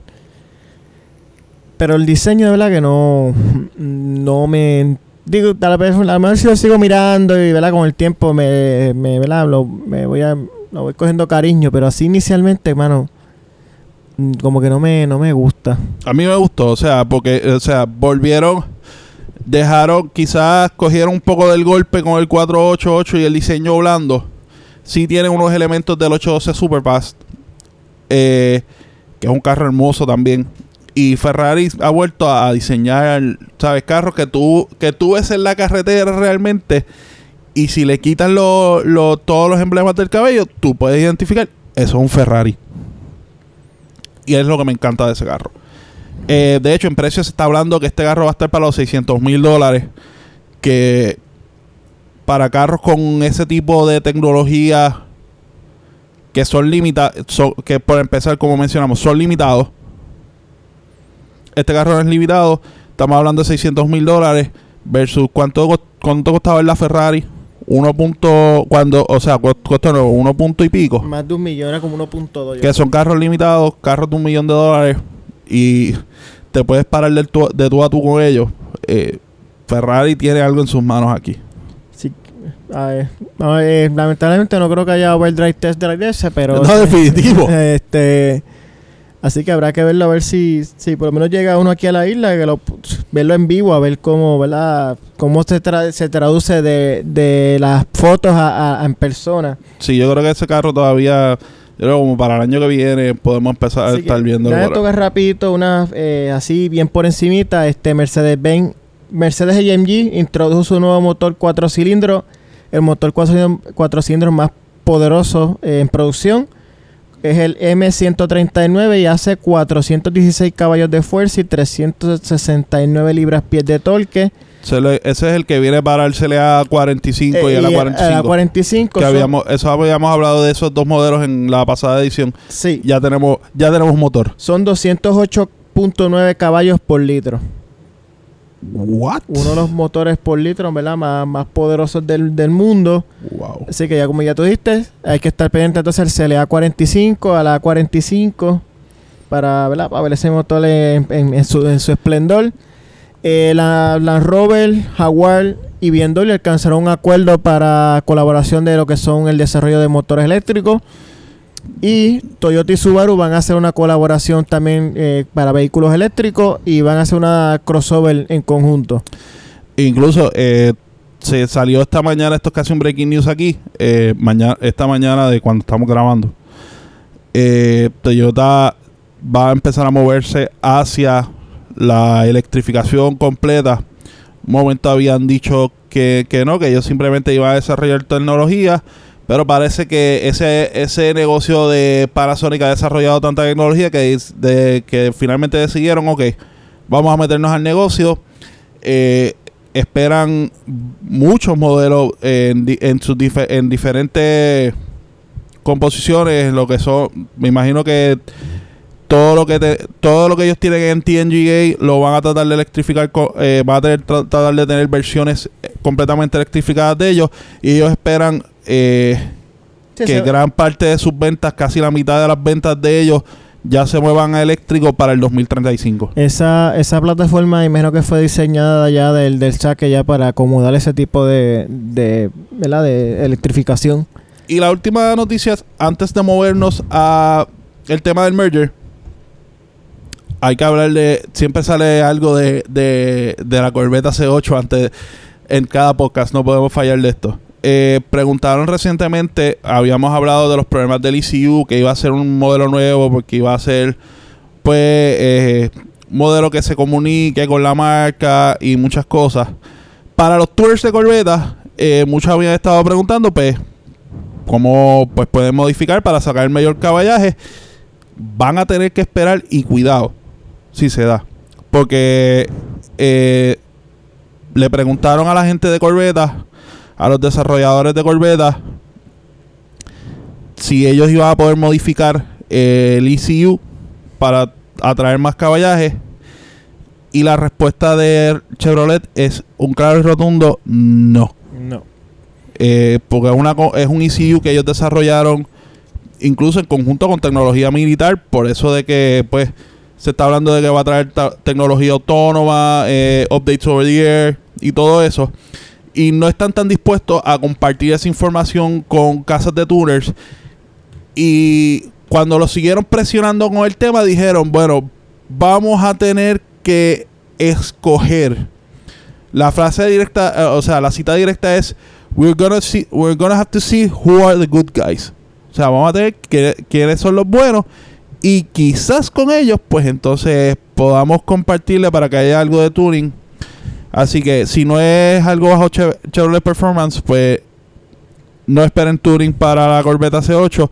Pero el diseño de verdad que no, no me... Digo, a lo mejor si lo sigo mirando y ¿verdad? con el tiempo me, me, ¿verdad? me voy a, lo voy cogiendo cariño, pero así inicialmente, hermano, como que no me, no me gusta. A mí me gustó, o sea, porque, o sea, volvieron, dejaron, quizás cogieron un poco del golpe con el 488 y el diseño blando. Sí tienen unos elementos del 812 Superfast, eh, que es un carro hermoso también. Y Ferrari ha vuelto a, diseñar, ¿sabes? Carros que tú, que tú ves en la carretera realmente. Y si le quitan todos los emblemas del cabello, tú puedes identificar, eso es un Ferrari. Y es lo que me encanta de ese carro. Eh, de hecho, en precio se está hablando que este carro va a estar para los 600 mil dólares. Que para carros con ese tipo de tecnología que son limitados, que por empezar, como mencionamos, son limitados este carro no es limitado. Estamos hablando de 600 mil dólares versus cuánto, cuánto costaba la Ferrari. 1 punto, cuando, o sea, costó 1 punto y pico. Más de un millón, era como 1.2. Que son carros limitados, carros de un millón de dólares y te puedes parar de tú, de tú a tú con ellos. Eh, Ferrari tiene algo en sus manos aquí. Sí, a ver, lamentablemente no creo que haya overdrive test de la iglesia, pero... No, definitivo. este Así que habrá que verlo a ver si, si por lo menos llega uno aquí a la isla, que lo, verlo en vivo, a ver cómo, ¿verdad? cómo se, se traduce de, las fotos a, en persona. Sí, yo creo que ese carro todavía, yo creo como para el año que viene podemos empezar a estar viendo. Ya toca rapidito, una eh, así bien por encimita, este Mercedes-Benz, Mercedes AMG introdujo su nuevo motor cuatro cilindros, el motor cuatro, cilindros más poderoso eh, en producción es el M139 y hace 416 caballos de fuerza y 369 libras pies de torque. Ese es el que viene para el CLA 45 y, el A45. 45 que habíamos, eso habíamos hablado de esos dos modelos en la pasada edición. Sí. Ya tenemos, ya tenemos motor. Son 208.9 caballos por litro. What? Uno de los motores por litro, ¿verdad? Más, más poderosos del, mundo. Wow. Así que ya como ya tú dijiste, hay que estar pendiente entonces el CLA 45 a la 45 para, ¿verdad? para ver ese motor en, su, esplendor. Eh, la, la Rover, Jaguar y BMW alcanzaron un acuerdo para colaboración de lo que son el desarrollo de motores eléctricos. Y Toyota y Subaru van a hacer una colaboración también eh, para vehículos eléctricos y van a hacer una crossover en conjunto. Incluso eh, se salió esta mañana, esto es casi un breaking news aquí, mañana, esta mañana de cuando estamos grabando. Toyota va a empezar a moverse hacia la electrificación completa. Un momento habían dicho que, que no, que ellos simplemente iban a desarrollar tecnología pero parece que ese, ese negocio de Panasonic ha desarrollado tanta tecnología que, de, que finalmente decidieron, ok, vamos a meternos al negocio. Eh, esperan muchos modelos en, en, sus en diferentes composiciones, lo que son, me imagino que todo lo que todo lo que ellos tienen en TNGA lo van a tratar de electrificar, eh, van a tener, tratar de tener versiones eh, completamente electrificadas de ellos y ellos esperan eh, que gran parte de sus ventas, casi la mitad de las ventas de ellos, ya se muevan a eléctrico para el 2035. Esa, esa plataforma, imagino que fue diseñada ya del, del saque ya para acomodar ese tipo de, de, de electrificación. Y la última noticia, antes de movernos a el tema del merger, hay que hablar de. Siempre sale algo de, de, de la Corvette C8 antes en cada podcast, no podemos fallar de esto. Eh, preguntaron recientemente, habíamos hablado de los problemas del ECU, que iba a ser un modelo nuevo porque iba a ser, pues, eh, modelo que se comunique con la marca y muchas cosas. Para los tours de Corbeta, eh, muchos habían estado preguntando, pues, cómo pues, pueden modificar para sacar el mayor caballaje. Van a tener que esperar y cuidado, si se da. Porque le preguntaron a la gente de Corbeta a los desarrolladores de Corvette si ellos iban a poder modificar el ECU para atraer más caballaje. Y la respuesta de Chevrolet es un claro y rotundo no. No. Eh, porque es, una, es un ECU que ellos desarrollaron incluso en conjunto con tecnología militar, por eso de que pues se está hablando de que va a traer tecnología autónoma, eh, updates over the air y todo eso. Y no están tan dispuestos a compartir esa información con casas de tuners. Y cuando lo siguieron presionando con el tema, dijeron, bueno, vamos a tener que escoger. La frase directa, eh, o sea, la cita directa es, we're gonna, see, we're gonna have to see who are the good guys. O sea, vamos a tener que, quiénes son los buenos y quizás con ellos, pues entonces podamos compartirle para que haya algo de tuning. Así que si no es algo bajo Che- Chevrolet Performance, pues no esperen tuning para la Corvette C8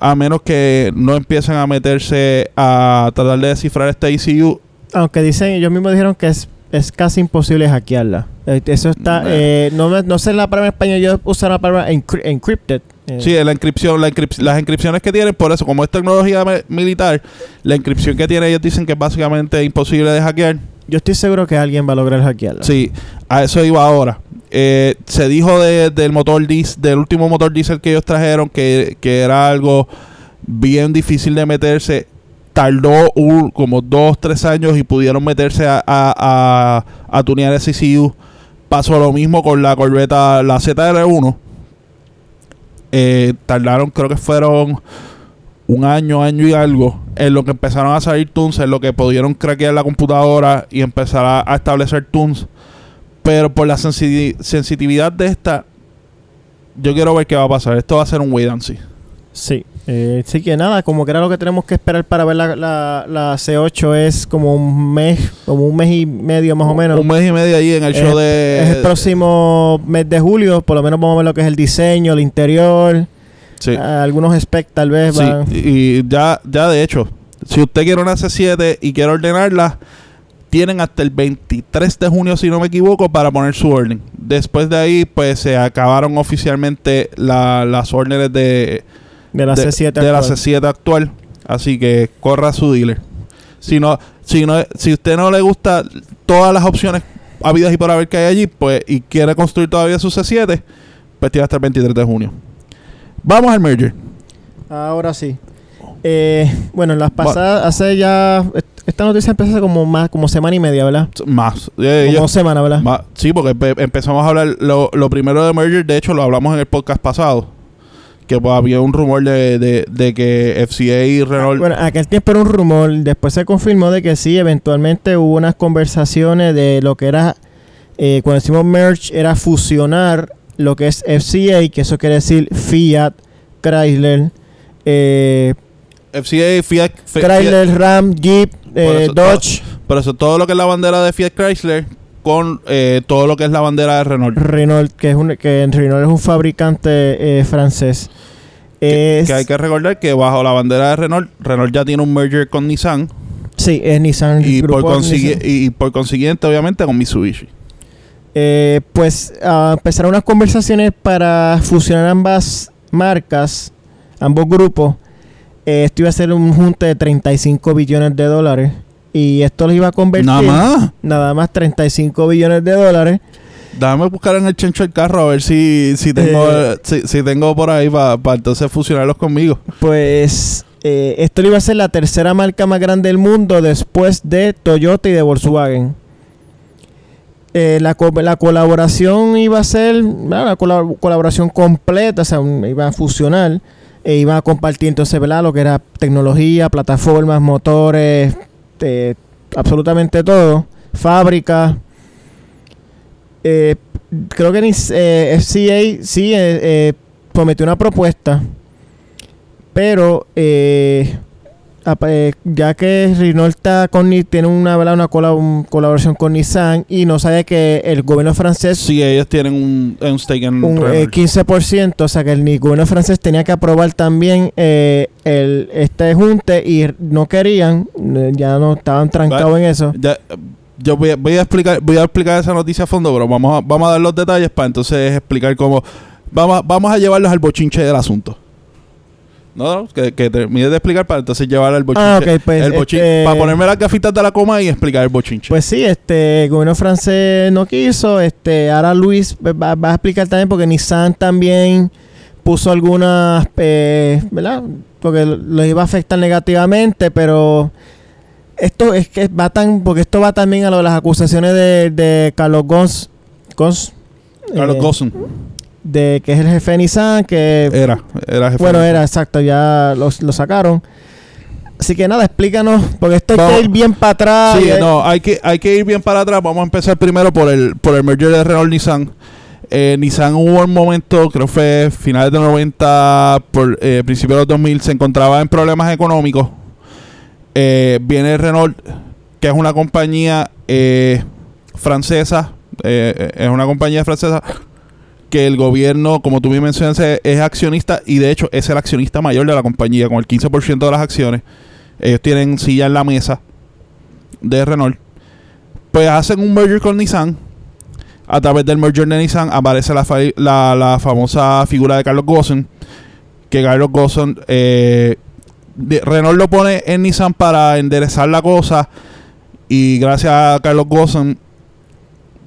a menos que no empiecen a meterse a tratar de descifrar este ECU. Aunque dicen, ellos mismos dijeron que es, es casi imposible hackearla. Eh, Eso está, eh, no, me- no sé la palabra en español, yo uso la palabra encry- encrypted. Eh, Sí, la inscripción, la inscrip- las inscripciones que tienen, por eso, como es tecnología militar, la inscripción que tiene ellos dicen que es básicamente imposible de hackear. Yo estoy seguro que alguien va a lograr hackearla. Sí, a eso iba ahora. Eh, se dijo de- del motor dis, del último motor diesel que ellos trajeron que, que era algo bien difícil de meterse. Tardó un- como dos, tres años y pudieron meterse a, a, a, a tunear ese ECU. Pasó lo mismo con la corbeta, la ZR1. Eh, tardaron, creo que fueron un año, año y algo, en lo que empezaron a salir tunes, en lo que pudieron craquear la computadora y empezar a, establecer tunes. Pero por la sensi- sensitividad de esta, yo quiero ver qué va a pasar. Esto va a ser un wait and. Sí. Eh, sí que nada, como que era lo que tenemos que esperar para ver la, la, la C8 es como un mes, como un mes y medio más o menos. Un mes y medio ahí en el Es- show de. es el próximo mes de julio, por lo menos vamos a ver lo que es el diseño, el interior, Sí. ah, algunos specs tal vez Sí, van. y ya, ya de hecho, si usted quiere una C7 y quiere ordenarla, tienen hasta el 23 de junio, si no me equivoco, para poner su orden. Después de ahí, pues se acabaron oficialmente la- las órdenes de, de la de, C7 de la actual. C7 actual. Así que corra su dealer. Si no, si no, si usted no le gusta todas las opciones habidas y por haber que hay allí, pues y quiere construir todavía su C7, pues tiene hasta el 23 de junio. Vamos al merger. Ahora sí. Eh, bueno, en las pasadas, hace ya. est- Esta noticia empezó hace como más, como semana y media, ¿verdad? Más. Eh, Como yo- semanas, ¿verdad? Sí, porque empe- empezamos a hablar lo, lo primero de merger, de hecho lo hablamos en el podcast pasado, que pues, había un rumor de, de- de que FCA y Renault... Bueno, aquel tiempo era un rumor, después se confirmó de que sí, eventualmente hubo unas conversaciones de lo que era, eh, cuando decimos merge, era fusionar lo que es FCA, que eso quiere decir Fiat, Chrysler, eh, FCA, Fiat, Fi- Fiat- Chrysler, Ram, Jeep, eh, eso, Dodge, pero eso, todo lo que es la bandera de Fiat Chrysler con eh, todo lo que es la bandera de Renault. Renault, que es un, que Renault es un fabricante eh, francés. Que, Es- que hay que recordar que bajo la bandera de Renault, Renault ya tiene un merger con Nissan Sí, es Nissan. y por, Nissan. y por consiguiente obviamente con Mitsubishi. Eh, pues ah, empezaron unas conversaciones para fusionar ambas marcas, ambos grupos. Eh, esto iba a ser un junte de 35 billones de dólares. Y esto los iba a convertir. Nada más. Nada más 35 billones de dólares. Déjame buscar en el chencho el carro a ver si, si tengo Eh. si, si tengo por ahí para entonces fusionarlos conmigo. Pues eh, esto le iba a ser la tercera marca más grande del mundo después de Toyota y de Volkswagen. Eh, la, co- la colaboración iba a ser ¿verdad? una colab- colaboración completa, o sea, un- iban a fusionar e iban a compartir entonces ¿verdad? lo que era tecnología, plataformas, motores, eh, absolutamente todo, fábrica. Eh, creo que eh, FCA sí eh, eh, prometió una propuesta pero eh, ya que Renault está con tiene una, una cola- un- colaboración con Nissan y no sabe que el gobierno francés Sí, ellos tienen un, un stake en un eh, Renault. 15%, o sea que el gobierno francés tenía que aprobar también eh, el, este junte y no querían, eh, ya no estaban trancados en eso. Ya, eh, yo voy a, voy a explicar voy a explicar esa noticia a fondo, pero vamos a, vamos a dar los detalles para entonces explicar cómo vamos, vamos a llevarlos al bochinche del asunto. No, no, que, que termine de explicar para entonces llevar el bochinche. Ah, ok, pues, el bochin- este- Para ponerme las gafitas de la coma y explicar el bochinche. Pues sí, este el gobierno francés no quiso, este ahora Luis va, va a explicar también porque Nissan también puso algunas, eh, ¿verdad? Porque los iba a afectar negativamente, pero esto es que va tan, porque esto va también a lo de las acusaciones de, de Carlos Gons, Gons Carlos eh, Gossen de que es el jefe de Nissan, que era, era jefe. bueno, era exacto, ya lo, lo sacaron. Así que nada, explícanos, porque esto hay Vamos. que ir bien para atrás. Sí, hay- no, hay que, hay que ir bien para atrás. Vamos a empezar primero por el, por el merger de Renault Nissan. Eh, Nissan hubo un momento, creo que fue finales de los 90, por eh, principios de los 2000, se encontraba en problemas económicos. Eh, viene Renault, que es una compañía eh, francesa, es una compañía francesa que el gobierno, como tú bien mencionaste, es accionista y de hecho es el accionista mayor de la compañía, con el 15% de las acciones. Ellos tienen silla en la mesa de Renault. Pues hacen un merger con Nissan. A través del merger de Nissan aparece la, fa- la, la famosa figura de Carlos Gossen. Que Carlos Gossen, eh, Renault lo pone en Nissan para enderezar la cosa. Y gracias a Carlos Gossen,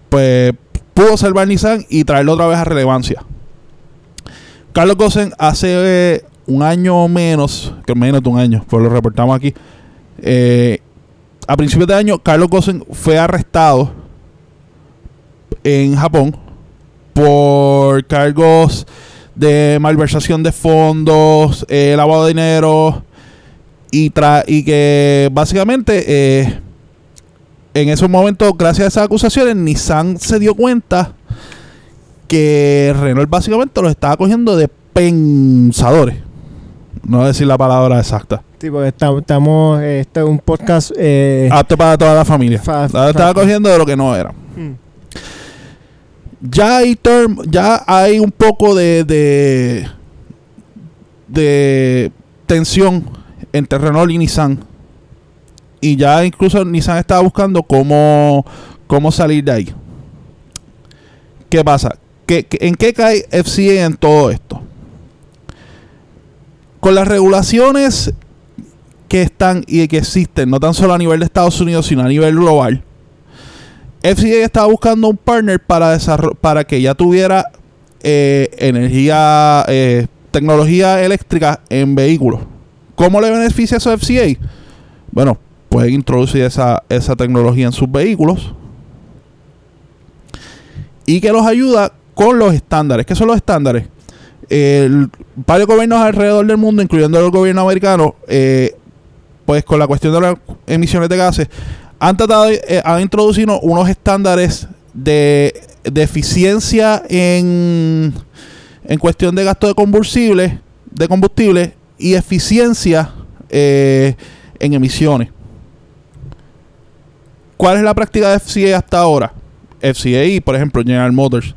pues pudo salvar Nissan y traerlo otra vez a relevancia. Carlos Gossen hace eh, un año o menos, que menos de un año, pues lo reportamos aquí. eh, a principios de año, Carlos Gossen fue arrestado en Japón por cargos de malversación de fondos, eh, lavado de dinero y, que básicamente en esos momentos, gracias a esas acusaciones, Nissan se dio cuenta que Renault básicamente los estaba cogiendo de pensadores. No voy a decir la palabra exacta. Sí, porque esta- estamos, este es un podcast. Eh, Apto para toda la familia. Fa- estaba cogiendo de lo que no era. mm. Ya hay term, ya hay un poco de, de de tensión entre Renault y Nissan. Y ya incluso Nissan estaba buscando cómo, cómo salir de ahí. ¿Qué pasa? ¿Qué, en qué cae FCA en todo esto? Con las regulaciones que están y que existen, no tan solo a nivel de Estados Unidos, sino a nivel global, FCA estaba buscando un partner para, para que ya tuviera eh, energía, eh, tecnología eléctrica en vehículos. ¿Cómo le beneficia eso a FCA? Bueno, pueden introducir esa, esa tecnología en sus vehículos y que los ayuda con los estándares. ¿Qué son los estándares? Varios gobiernos alrededor del mundo, incluyendo el gobierno americano, eh, pues con la cuestión de las emisiones de gases, han tratado de eh, han introducido unos estándares de, de eficiencia en, en cuestión de gasto de combustible, de combustible y eficiencia eh, en emisiones. ¿Cuál es la práctica de FCA hasta ahora? FCA y, por ejemplo, General Motors.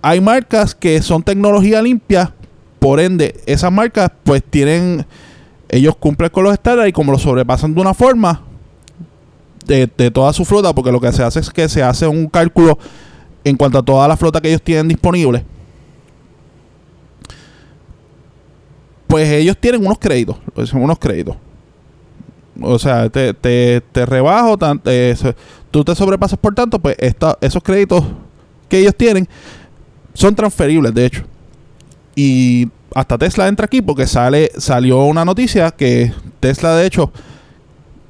Hay marcas que son tecnología limpia, por ende, esas marcas pues tienen, ellos cumplen con los estándares y como lo sobrepasan de una forma de, toda su flota, porque lo que se hace es que se hace un cálculo en cuanto a toda la flota que ellos tienen disponible. Pues ellos tienen unos créditos, son unos créditos. O sea, te, te, te rebajo, tan- eh, tú te sobrepasas por tanto, pues esta- esos créditos que ellos tienen son transferibles, de hecho. Y hasta Tesla entra aquí porque sale salió una noticia que Tesla, de hecho,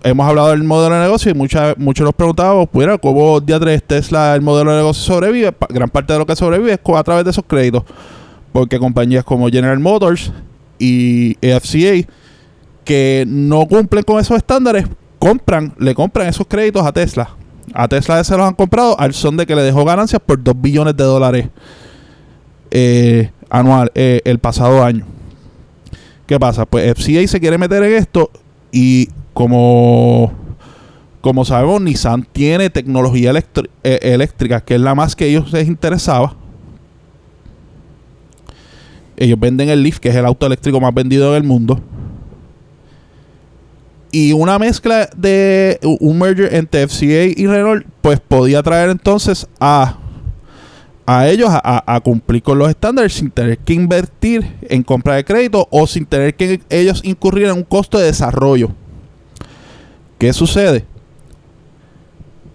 hemos hablado del modelo de negocio y mucha, muchos nos preguntábamos, bueno, ¿cómo día 3 Tesla, el modelo de negocio sobrevive? Gran parte de lo que sobrevive es a través de esos créditos. Porque compañías como General Motors y FCA, que no cumplen con esos estándares, compran, le compran esos créditos a Tesla. A Tesla se los han comprado al son de que le dejó ganancias por 2 billones de dólares eh, anual eh, el pasado año. ¿Qué pasa? Pues FCA se quiere meter en esto y como, como sabemos, Nissan tiene tecnología eh, eléctrica, que es la más que ellos les interesaba. Ellos venden el Leaf, que es el auto eléctrico más vendido en el mundo. Y una mezcla de un merger entre FCA y Renault, pues podía traer entonces a a ellos a, cumplir con los estándares sin tener que invertir en compra de crédito o sin tener que ellos incurrir en un costo de desarrollo. ¿Qué sucede?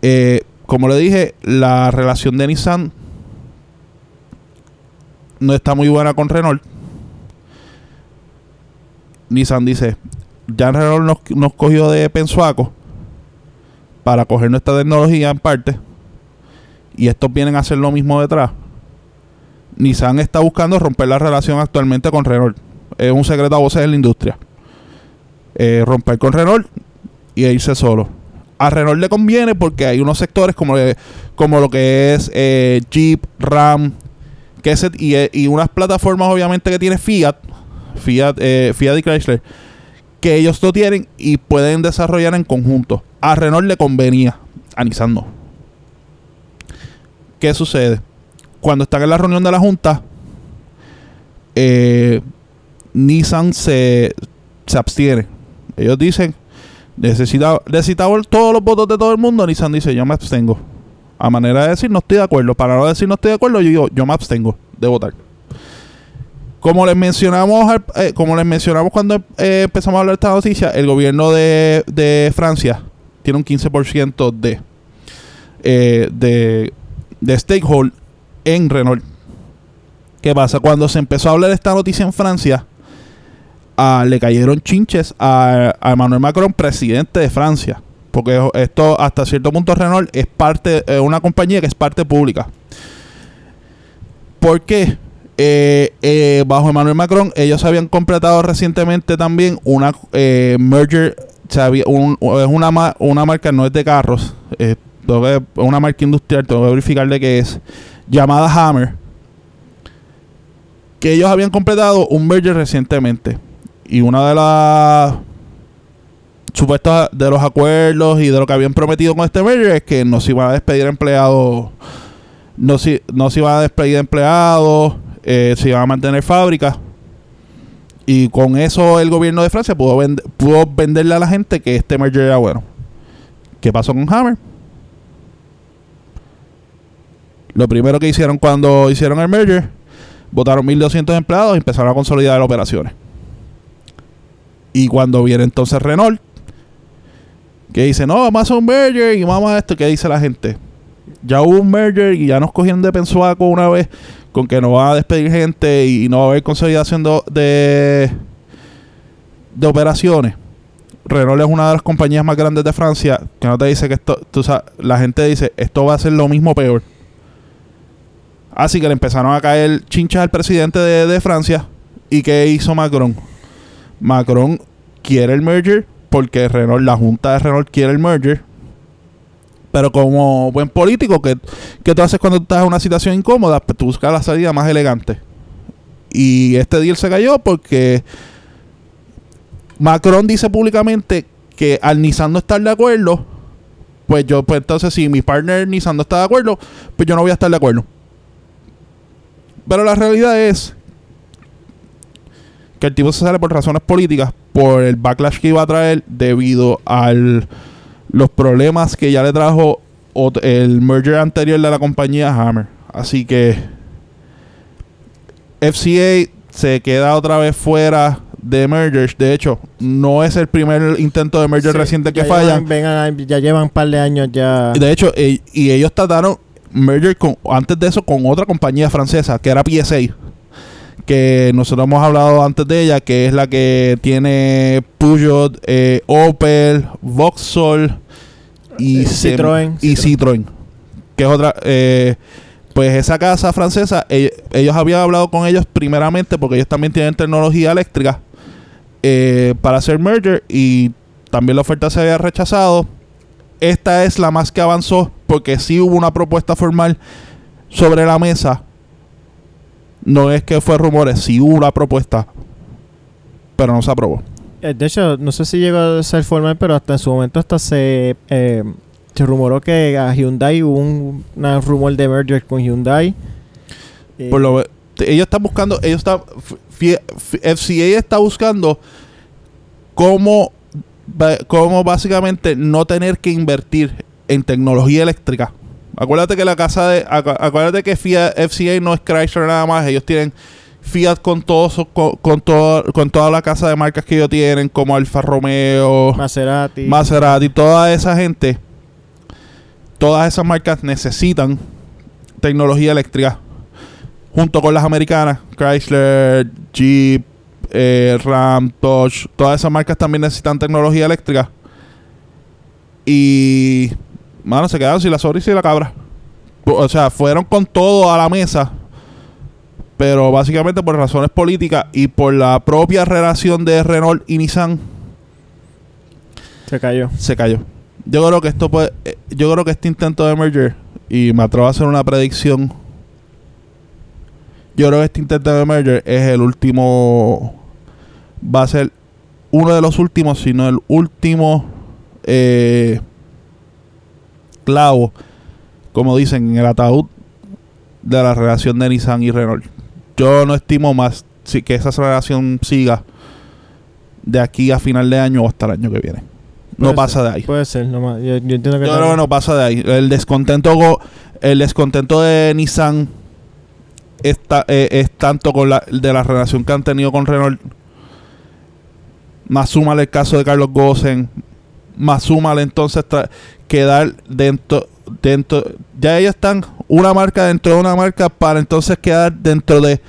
Eh, como le dije, la relación de Nissan no está muy buena con Renault. Nissan dice, ya Renault nos, nos cogió de pensuaco para coger nuestra tecnología en parte y estos vienen a hacer lo mismo detrás. Nissan está buscando romper la relación actualmente con Renault. Es un secreto a voces de la industria. Eh, romper con Renault y irse solo. A Renault le conviene porque hay unos sectores como, como lo que es eh, Jeep, Ram, que y, eh, y, unas plataformas obviamente que tiene Fiat, Fiat, Fiat y Chrysler, que ellos lo tienen y pueden desarrollar en conjunto. A Renault le convenía, a Nissan no. ¿Qué sucede? Cuando están en la reunión de la Junta, eh, Nissan se, se abstiene. Ellos dicen, necesitaba, necesitaba todos los votos de todo el mundo. Nissan dice, yo me abstengo. A manera de decir, no estoy de acuerdo. Para no decir no estoy de acuerdo, yo digo, yo me abstengo de votar. Como les mencionamos, eh, como les mencionamos cuando eh, empezamos a hablar de esta noticia, el gobierno de, de Francia tiene un 15% de, de de stakeholder en Renault. ¿Qué pasa? Cuando se empezó a hablar de esta noticia en Francia, le cayeron chinches a, Emmanuel Macron, presidente de Francia. Porque esto, hasta cierto punto, Renault es parte, de una compañía que es parte pública. ¿Por qué? Eh, eh, bajo Emmanuel Macron, ellos habían completado recientemente también una eh, merger. es una, una marca, no es de carros, una marca industrial, tengo que verificar de qué es, llamada Hammer, que ellos habían completado un merger recientemente. Y una de las supuestas de los acuerdos y de lo que habían prometido con este merger es que no se iban a despedir empleados, no, se, no se iban a despedir empleados, eh, se iban a mantener fábricas. Y con eso el gobierno de Francia pudo, pudo venderle a la gente que este merger era bueno. ¿Qué pasó con Hammer? Lo primero que hicieron cuando hicieron el merger, votaron 1.200 empleados y empezaron a consolidar operaciones. Y cuando viene entonces Renault, que dice, no, vamos a hacer un merger y vamos a esto, ¿qué dice la gente? Ya hubo un merger y ya nos cogieron de pensuaco una vez con que no va a despedir gente y no va a haber consolidación de, de, operaciones. Renault es una de las compañías más grandes de Francia que no te dice que esto, tú sabes, la gente dice, esto va a ser lo mismo peor. Así que le empezaron a caer chinchas al presidente de, Francia. ¿Y qué hizo Macron? Macron quiere el merger porque Renault, la junta de Renault quiere el merger. Pero como buen político, ¿qué, tú haces cuando estás en una situación incómoda? Pues tú buscas la salida más elegante. Y este deal se cayó porque Macron dice públicamente que al Nissan no estar de acuerdo, pues yo, pues entonces si mi partner Nissan no está de acuerdo, pues yo no voy a estar de acuerdo. Pero la realidad es que el tipo se sale por razones políticas, por el backlash que iba a traer debido a los problemas que ya le trajo el merger anterior de la compañía Hammer. Así que FCA se queda otra vez fuera de mergers. De hecho, no es el primer intento de merger reciente que falla. ya llevan un par de años ya. De hecho, y ellos trataron merger con, antes de eso con otra compañía francesa que era PSA. Que nosotros hemos hablado antes de ella, que es la que tiene Peugeot, eh, Opel, Vauxhall y, eh, Citroën, y Citroën. Que es otra. Eh, pues esa casa francesa, ellos, habían hablado con ellos primeramente porque ellos también tienen tecnología eléctrica para hacer merger y también la oferta se había rechazado esta es la más que avanzó porque sí hubo una propuesta formal sobre la mesa. No es que fue rumores, sí hubo una propuesta, pero no se aprobó. Eh, de hecho, no sé si llegó a ser formal, pero hasta en su momento hasta se, eh, se rumoró que a Hyundai hubo un rumor de merger con Hyundai. Por lo, ellos están buscando, ellos están, FCA está buscando cómo como básicamente no tener que invertir en tecnología eléctrica, Acuérdate que la casa de. acuérdate que Fiat FCA no es Chrysler nada más. Ellos tienen Fiat con con, con, con toda la casa de marcas que ellos tienen, como Alfa Romeo, Maserati. Maserati, toda esa gente. Todas esas marcas necesitan tecnología eléctrica. Junto con las americanas, Chrysler, Jeep, eh, Ram, Dodge, todas esas marcas también necesitan tecnología eléctrica. Y mano, se quedaron sin la sonrisa y la cabra. O sea, fueron con todo a la mesa. Pero básicamente por razones políticas y por la propia relación de Renault y Nissan. Se cayó. Se cayó. Yo creo que esto puede. Eh, yo creo que este intento de merger. Y me atrevo a hacer una predicción. Yo creo que este intento de merger es el último. Va a ser uno de los últimos, sino el último. Eh, clavo, como dicen, en el ataúd de la relación de Nissan y Renault. Yo no estimo más si que esa relación siga de aquí a final de año o hasta el año que viene. No pasa de ahí. Puede ser, no Yo, entiendo que yo creo que no pasa de ahí. El descontento, el descontento de Nissan está, eh, es tanto con la de la relación que han tenido con Renault. Más súmale el caso de Carlos Gosen. Más súmale entonces quedar dentro, dentro, ya ellos están una marca dentro de una marca para entonces quedar dentro de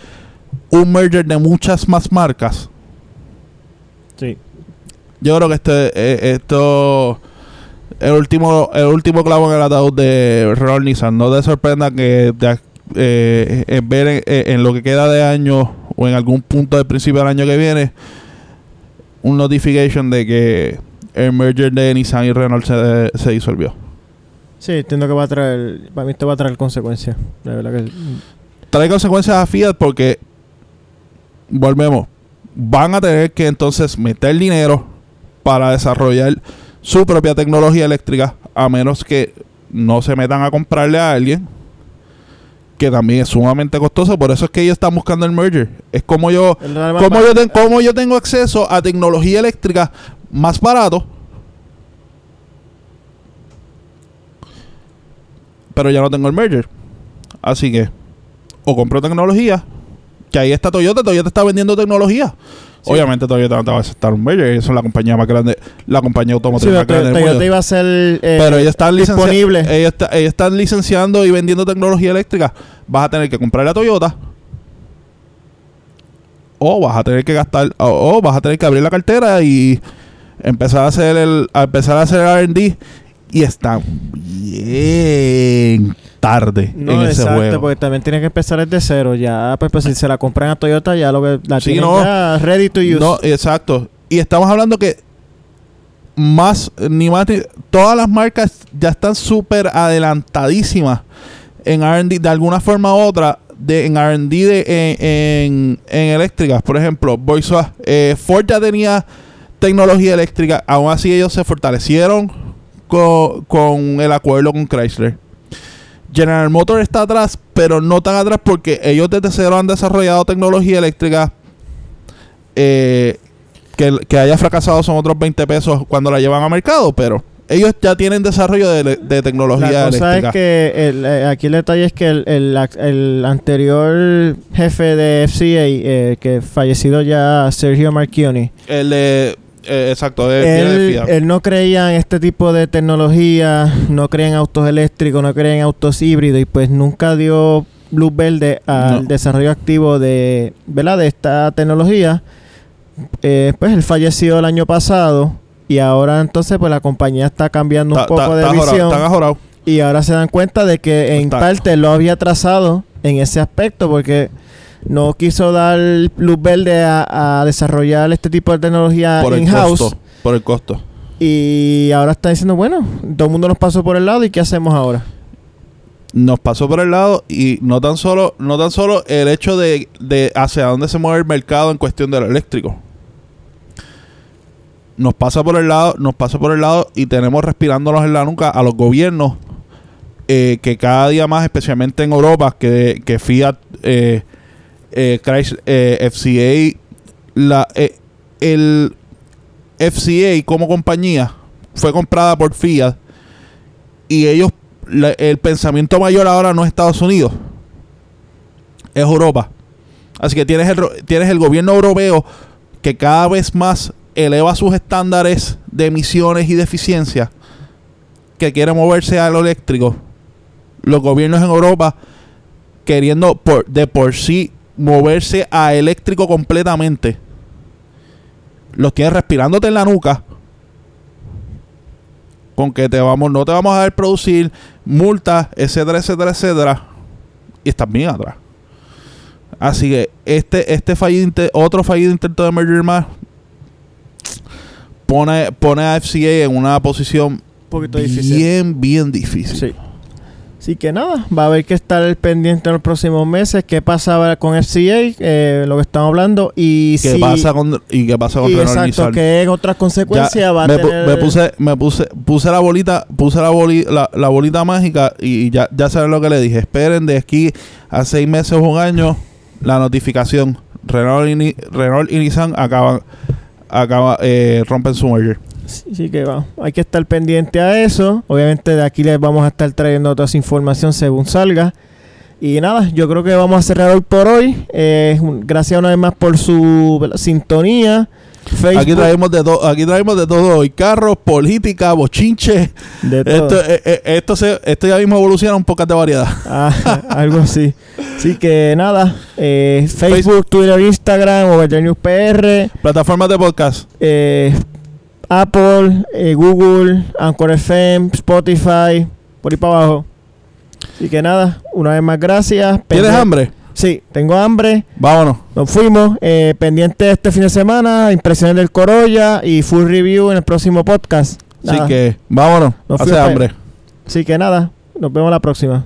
un merger de muchas más marcas. Sí. Yo creo que este, eh, esto el último, el último clavo en el ataúd de Renault Nissan. No te sorprenda que eh, en ver en, lo que queda de año o en algún punto del principio del año que viene un notification de que el merger de Nissan y Renault se, disolvió. Sí, entiendo que va a traer, para mí esto va a traer consecuencias. Trae consecuencias a Fiat porque, volvemos, van a tener que entonces meter dinero para desarrollar su propia tecnología eléctrica, a menos que no se metan a comprarle a alguien, que también es sumamente costoso. Por eso es que ellos están buscando el merger. Es como yo, como yo, como yo tengo acceso a tecnología eléctrica más barato. Pero ya no tengo el merger. Así que o compro tecnología, que ahí está Toyota, Toyota está vendiendo tecnología. Obviamente Toyota no te va a aceptar un merger, ellos son la compañía más grande, la compañía automotriz más grande del mundo. iba a ser eh, Pero ellos están disponible. Ellos, ellos, están licenciando y vendiendo tecnología eléctrica. Vas a tener que comprar la Toyota o vas a tener que gastar o, vas a tener que abrir la cartera y empezar a hacer el a empezar a hacer R&D y está bien tarde no, en ese exacto, porque también tiene que empezar desde cero. Ya, pues, pues, si se la compran a Toyota, ya lo que la tienen ya ready to use. No, exacto. Y estamos hablando que más, ni más, todas las marcas ya están súper adelantadísimas en R&D de alguna forma u otra de, en R&D en, en, eléctricas. Por ejemplo, Volkswagen, eh, Ford ya tenía tecnología eléctrica, aún así ellos se fortalecieron con, con el acuerdo con Chrysler. General Motors está atrás, pero no tan atrás porque ellos desde cero han desarrollado tecnología eléctrica. Eh, que, haya fracasado son otros 20 pesos cuando la llevan a mercado, pero ellos ya tienen desarrollo de, tecnología eléctrica. La cosa es que eh, aquí el detalle es que el, anterior jefe de FCA, eh, que fallecido ya Sergio Marchioni, el de eh, exacto, él, no creía en este tipo de tecnología, no creía en autos eléctricos, no creía en autos híbridos y pues nunca dio luz verde al desarrollo activo de, ¿verdad? de esta tecnología. Eh, pues él falleció el año pasado y ahora entonces pues la compañía está cambiando un poco de visión. y ahora se dan cuenta de que en parte lo había trazado en ese aspecto porque no quiso dar luz verde a, desarrollar este tipo de tecnología in-house. Por el costo. Y ahora está diciendo, bueno, todo el mundo nos pasó por el lado y ¿qué hacemos ahora? Nos pasó por el lado y no tan solo, no tan solo el hecho de, de hacia dónde se mueve el mercado en cuestión de lo eléctrico. Nos pasa por el lado, nos pasa por el lado y tenemos respirándonos en la nuca a los gobiernos eh, que cada día más, especialmente en Europa, que, que Fiat eh, eh, eh FCA, la, eh, el FCA como compañía fue comprada por Fiat y ellos el pensamiento mayor ahora no es Estados Unidos, es Europa. Así que tienes el, tienes el gobierno europeo que cada vez más eleva sus estándares de emisiones y de eficiencia, que quiere moverse a lo eléctrico. Los gobiernos en Europa queriendo por, de por sí moverse a eléctrico completamente. Los tienes respirándote en la nuca. Con que te vamos, no te vamos a dar producir multas, etcétera, etcétera, etcétera. Y estás bien atrás. Así que este, este fallido otro fallido intento de merger más pone, pone a FCA en una posición Un poquito difícil. bien, bien difícil. Sí. Así que nada, va a haber que estar pendiente en los próximos meses qué pasa con FCA, eh, lo que estamos hablando, y ¿Qué si- pasa con y qué pasa con y Renault exacto, Nissan? que en otras consecuencias Ya, va a me, tener... me puse me puse puse la bolita puse la, boli- la, la bolita mágica y ya ya saben lo que le dije esperen de aquí a seis meses o un año la notificación Renault y, Ni- Renault y Nissan acaban acaba eh, rompen su merger Así que va, hay que estar pendiente a eso. Obviamente de aquí les vamos a estar trayendo toda esa información según salga. Y nada, yo creo que vamos a cerrar hoy por hoy. Eh, gracias una vez más por su ¿verdad? sintonía. Facebook, aquí traemos de todo aquí traemos de todo hoy carros política bochinche de todo. esto eh, eh, esto se esto ya mismo evoluciona un poco de variedad Ah, algo así. Así que nada, eh, Facebook, Twitter, Instagram, Over News PR, plataformas de podcast eh, Apple, eh, Google, Anchor FM, Spotify, por ahí para abajo. Así que nada, una vez más gracias. ¿tienes hambre? Sí, tengo hambre. vámonos Nos fuimos. Eh, pendiente este fin de semana, impresiones del Corolla y full review en el próximo podcast. así que vámonos Nos hace hambre Así que nada, nos vemos la próxima.